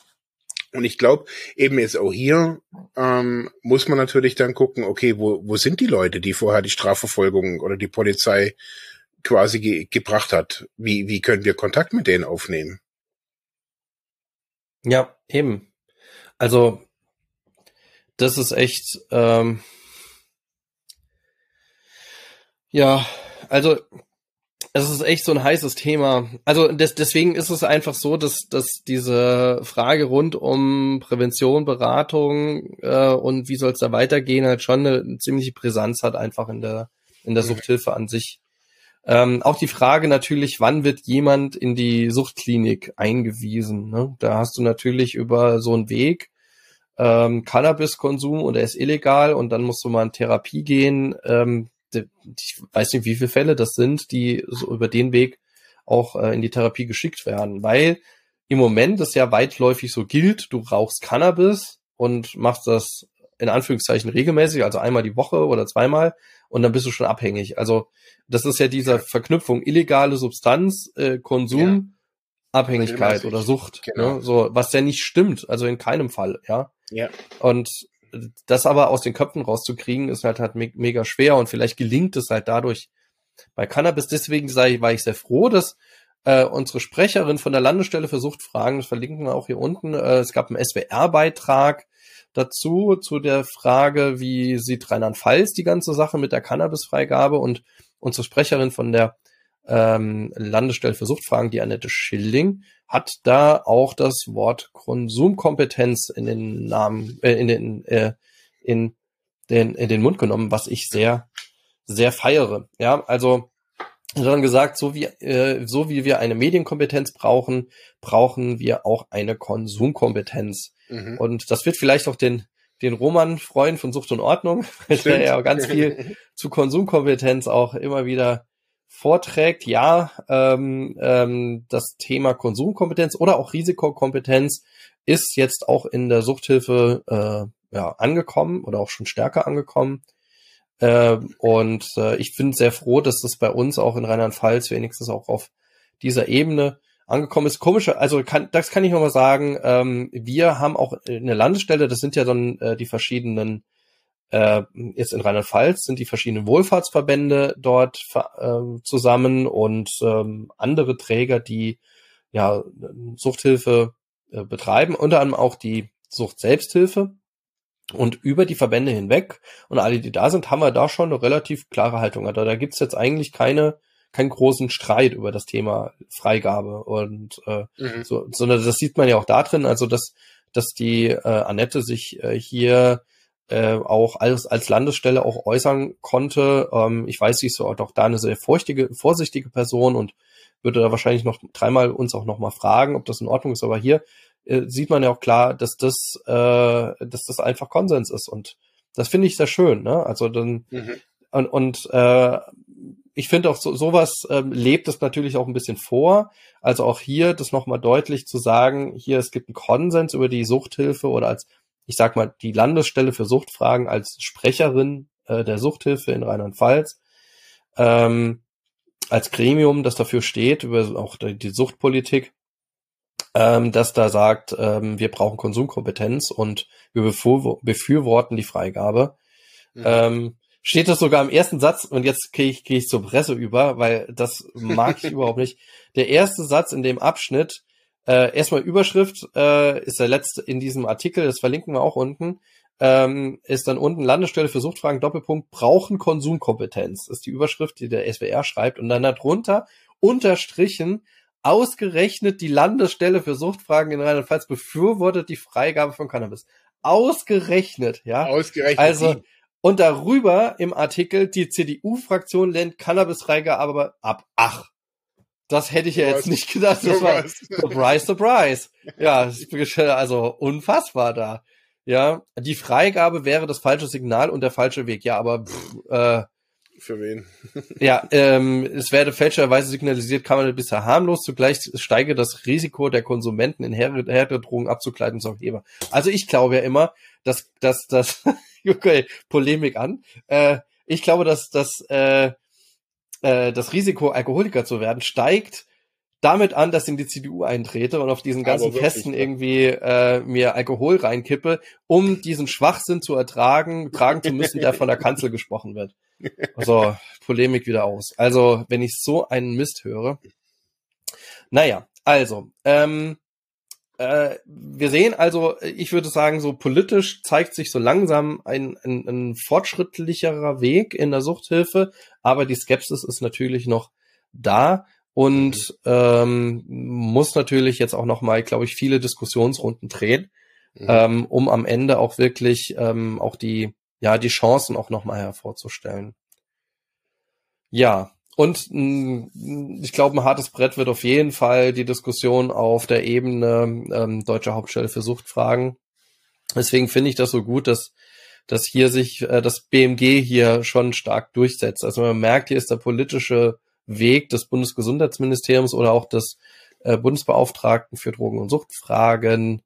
Und ich glaube, eben jetzt auch hier ähm, muss man natürlich dann gucken, okay, wo, wo sind die Leute, die vorher die Strafverfolgung oder die Polizei quasi ge gebracht hat? Wie, wie können wir Kontakt mit denen aufnehmen? Ja, eben. Also das ist echt, ähm, ja, also es ist echt so ein heißes Thema. Also des, deswegen ist es einfach so, dass, dass diese Frage rund um Prävention, Beratung äh, und wie soll es da weitergehen, halt schon eine, eine ziemliche Brisanz hat einfach in der in der Suchthilfe an sich. Ähm, auch die Frage natürlich, wann wird jemand in die Suchtklinik eingewiesen? Ne? Da hast du natürlich über so einen Weg, ähm, Cannabiskonsum und er ist illegal und dann musst du mal in Therapie gehen. Ähm, ich weiß nicht, wie viele Fälle das sind, die so über den Weg auch äh, in die Therapie geschickt werden, weil im Moment es ja weitläufig so gilt, du rauchst Cannabis und machst das in Anführungszeichen regelmäßig, also einmal die Woche oder zweimal und dann bist du schon abhängig. Also das ist ja diese Verknüpfung illegale Substanz, äh, Konsum, ja. Abhängigkeit oder Sucht, genau. ne? so was ja nicht stimmt, also in keinem Fall, ja. Ja. Und das aber aus den Köpfen rauszukriegen, ist halt halt me mega schwer und vielleicht gelingt es halt dadurch bei Cannabis. Deswegen sei, war ich sehr froh, dass äh, unsere Sprecherin von der Landesstelle für Suchtfragen, das verlinken wir auch hier unten, äh, es gab einen SWR-Beitrag dazu, zu der Frage, wie sieht Rheinland-Pfalz die ganze Sache mit der Cannabisfreigabe und unsere Sprecherin von der ähm, Landesstelle für Suchtfragen, die Annette Schilling, hat da auch das Wort Konsumkompetenz in den Namen, äh, in den, äh, in den, in den Mund genommen, was ich sehr, sehr feiere. Ja, also sondern gesagt, so wie, äh, so wie wir eine Medienkompetenz brauchen, brauchen wir auch eine Konsumkompetenz. Mhm. Und das wird vielleicht auch den, den Roman freuen von Sucht und Ordnung, der ja ganz viel zu Konsumkompetenz auch immer wieder vorträgt, ja, ähm, ähm, das Thema Konsumkompetenz oder auch Risikokompetenz ist jetzt auch in der Suchthilfe äh, ja, angekommen oder auch schon stärker angekommen. Äh, und äh, ich bin sehr froh, dass das bei uns auch in Rheinland-Pfalz wenigstens auch auf dieser Ebene angekommen ist. Komische, also kann, das kann ich nochmal sagen, ähm, wir haben auch eine Landesstelle, das sind ja dann äh, die verschiedenen äh, jetzt in Rheinland-Pfalz sind die verschiedenen Wohlfahrtsverbände dort äh, zusammen und ähm, andere Träger, die ja Suchthilfe äh, betreiben, unter anderem auch die Sucht-Selbsthilfe. Und über die Verbände hinweg und alle, die da sind, haben wir da schon eine relativ klare Haltung. Also da gibt's jetzt eigentlich keine, keinen großen Streit über das Thema Freigabe und äh, mhm. so, sondern das sieht man ja auch da drin, also dass, dass die äh, Annette sich äh, hier äh, auch als, als Landesstelle auch äußern konnte. Ähm, ich weiß, sie ist auch da eine sehr furchtige, vorsichtige Person und würde da wahrscheinlich noch dreimal uns auch noch mal fragen, ob das in Ordnung ist. Aber hier äh, sieht man ja auch klar, dass das, äh, dass das einfach Konsens ist und das finde ich sehr schön. Ne? Also dann mhm. und, und äh, ich finde auch so, sowas ähm, lebt es natürlich auch ein bisschen vor. Also auch hier das nochmal deutlich zu sagen, hier es gibt einen Konsens über die Suchthilfe oder als ich sag mal, die Landesstelle für Suchtfragen als Sprecherin äh, der Suchthilfe in Rheinland-Pfalz, ähm, als Gremium, das dafür steht, über auch die Suchtpolitik, ähm, das da sagt, ähm, wir brauchen Konsumkompetenz und wir befürworten die Freigabe. Mhm. Ähm, steht das sogar im ersten Satz und jetzt gehe ich, geh ich zur Presse über, weil das mag ich überhaupt nicht. Der erste Satz in dem Abschnitt äh, erstmal Überschrift äh, ist der letzte in diesem Artikel, das verlinken wir auch unten, ähm, ist dann unten Landesstelle für Suchtfragen Doppelpunkt brauchen Konsumkompetenz. Das ist die Überschrift, die der SWR schreibt und dann darunter unterstrichen ausgerechnet die Landesstelle für Suchtfragen in Rheinland-Pfalz befürwortet die Freigabe von Cannabis. Ausgerechnet, ja. Ausgerechnet. Also und darüber im Artikel die CDU-Fraktion lehnt Cannabis-Freigabe ab. Ach, das hätte ich ja jetzt nicht gedacht. Das war surprise, surprise. Ja, also unfassbar da. Ja, die Freigabe wäre das falsche Signal und der falsche Weg. Ja, aber pff, äh, Für wen? ja, ähm, es werde fälschlicherweise signalisiert, Cannabis bisher harmlos, zugleich steige das Risiko der Konsumenten in Härtedrogen abzukleiden zum Heber. Also ich glaube ja immer, dass, dass, dass, okay, Polemik an, äh, ich glaube, dass, dass äh, äh, das Risiko, Alkoholiker zu werden, steigt damit an, dass ich in die CDU eintrete und auf diesen ganzen Festen irgendwie äh, mir Alkohol reinkippe, um diesen Schwachsinn zu ertragen, tragen zu müssen, der von der Kanzel gesprochen wird. Also Polemik wieder aus. Also wenn ich so einen Mist höre. Naja, also ähm, äh, wir sehen also, ich würde sagen, so politisch zeigt sich so langsam ein, ein, ein fortschrittlicherer Weg in der Suchthilfe, aber die Skepsis ist natürlich noch da und ähm, muss natürlich jetzt auch noch mal, glaube ich, viele Diskussionsrunden drehen, mhm. ähm, um am Ende auch wirklich ähm, auch die ja die Chancen auch noch mal hervorzustellen. Ja, und mh, mm, ich glaube, ein hartes Brett wird auf jeden Fall die Diskussion auf der Ebene ähm, Deutsche Hauptstelle für Suchtfragen. Deswegen finde ich das so gut, dass dass hier sich äh, das BMG hier schon stark durchsetzt. Also man merkt, hier ist der politische Weg des Bundesgesundheitsministeriums oder auch des äh, Bundesbeauftragten für Drogen- und Suchtfragen,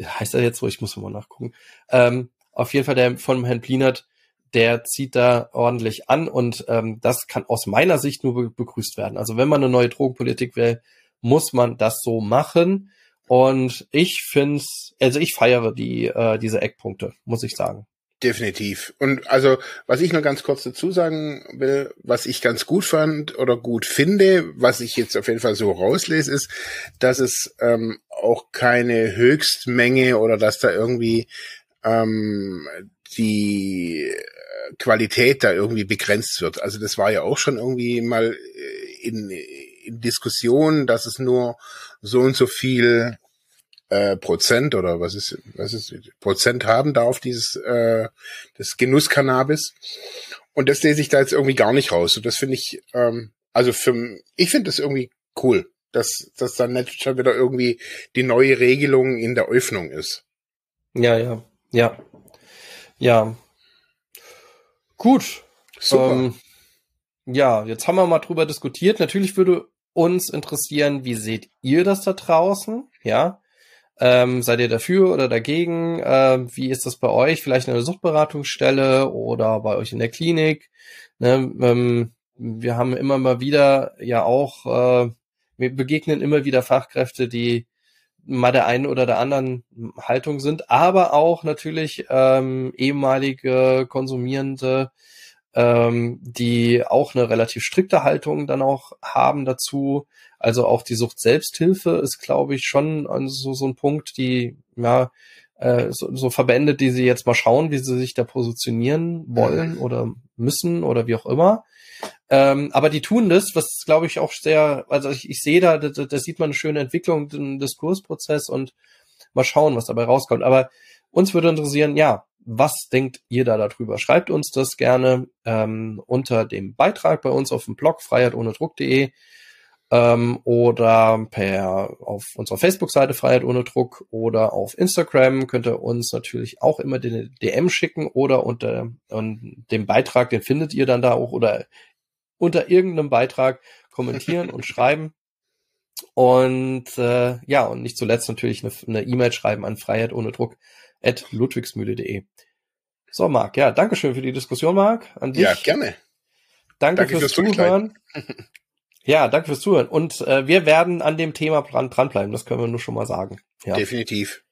heißt er jetzt so, ich muss mal nachgucken, ähm, auf jeden Fall der von Herrn Plinert, der zieht da ordentlich an und ähm, das kann aus meiner Sicht nur be begrüßt werden. Also wenn man eine neue Drogenpolitik will, muss man das so machen. Und ich finde also ich feiere die, äh, diese Eckpunkte, muss ich sagen. Definitiv. Und also, was ich noch ganz kurz dazu sagen will, was ich ganz gut fand oder gut finde, was ich jetzt auf jeden Fall so rauslese, ist, dass es ähm, auch keine Höchstmenge oder dass da irgendwie ähm, die Qualität da irgendwie begrenzt wird. Also das war ja auch schon irgendwie mal äh, in, in Diskussion, dass es nur so und so viel äh, Prozent oder was ist, was ist, Prozent haben darf, dieses, äh, das Genusskannabis. Und das lese ich da jetzt irgendwie gar nicht raus. Und das finde ich, ähm, also für, ich finde das irgendwie cool, dass, dass dann nicht schon wieder irgendwie die neue Regelung in der Öffnung ist. Ja, ja, ja. Ja. Gut. Super. Ähm, ja, jetzt haben wir mal drüber diskutiert. Natürlich würde uns interessieren, wie seht ihr das da draußen? Ja, ähm, seid ihr dafür oder dagegen? Ähm, wie ist das bei euch? Vielleicht in der Suchtberatungsstelle oder bei euch in der Klinik? Ne, ähm, wir haben immer mal wieder ja auch, äh, wir begegnen immer wieder Fachkräfte, die mal der einen oder der anderen Haltung sind, aber auch natürlich ähm, ehemalige Konsumierende, ähm, die auch eine relativ strikte Haltung dann auch haben dazu. Also auch die Sucht Selbsthilfe ist, glaube ich, schon so, so ein Punkt, die, ja, äh, so, so Verbände, die sie jetzt mal schauen, wie sie sich da positionieren wollen mhm. oder müssen oder wie auch immer. Ähm, aber die tun das, was glaube ich auch sehr, also ich, ich sehe da, da, da sieht man eine schöne Entwicklung, den Diskursprozess und mal schauen, was dabei rauskommt. Aber uns würde interessieren, ja, was denkt ihr da darüber? Schreibt uns das gerne ähm, unter dem Beitrag bei uns auf dem Blog freiheitohnedruck.de ähm, oder per auf unserer Facebook-Seite Freiheit ohne Druck oder auf Instagram könnt ihr uns natürlich auch immer den DM schicken oder unter und dem Beitrag, den findet ihr dann da auch oder unter irgendeinem Beitrag kommentieren und schreiben. Und äh, ja, und nicht zuletzt natürlich eine E-Mail e schreiben an Freiheit ohne Druck at ludwigsmühle.de. So, Marc, ja, danke schön für die Diskussion, Marc. An dich. Ja, gerne. Danke, danke fürs, fürs Zuhören. ja, danke fürs Zuhören. Und äh, wir werden an dem Thema dran, dranbleiben, das können wir nur schon mal sagen. Ja. Definitiv.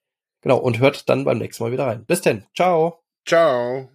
Genau, und hört dann beim nächsten Mal wieder rein. Bis denn. Ciao. Ciao.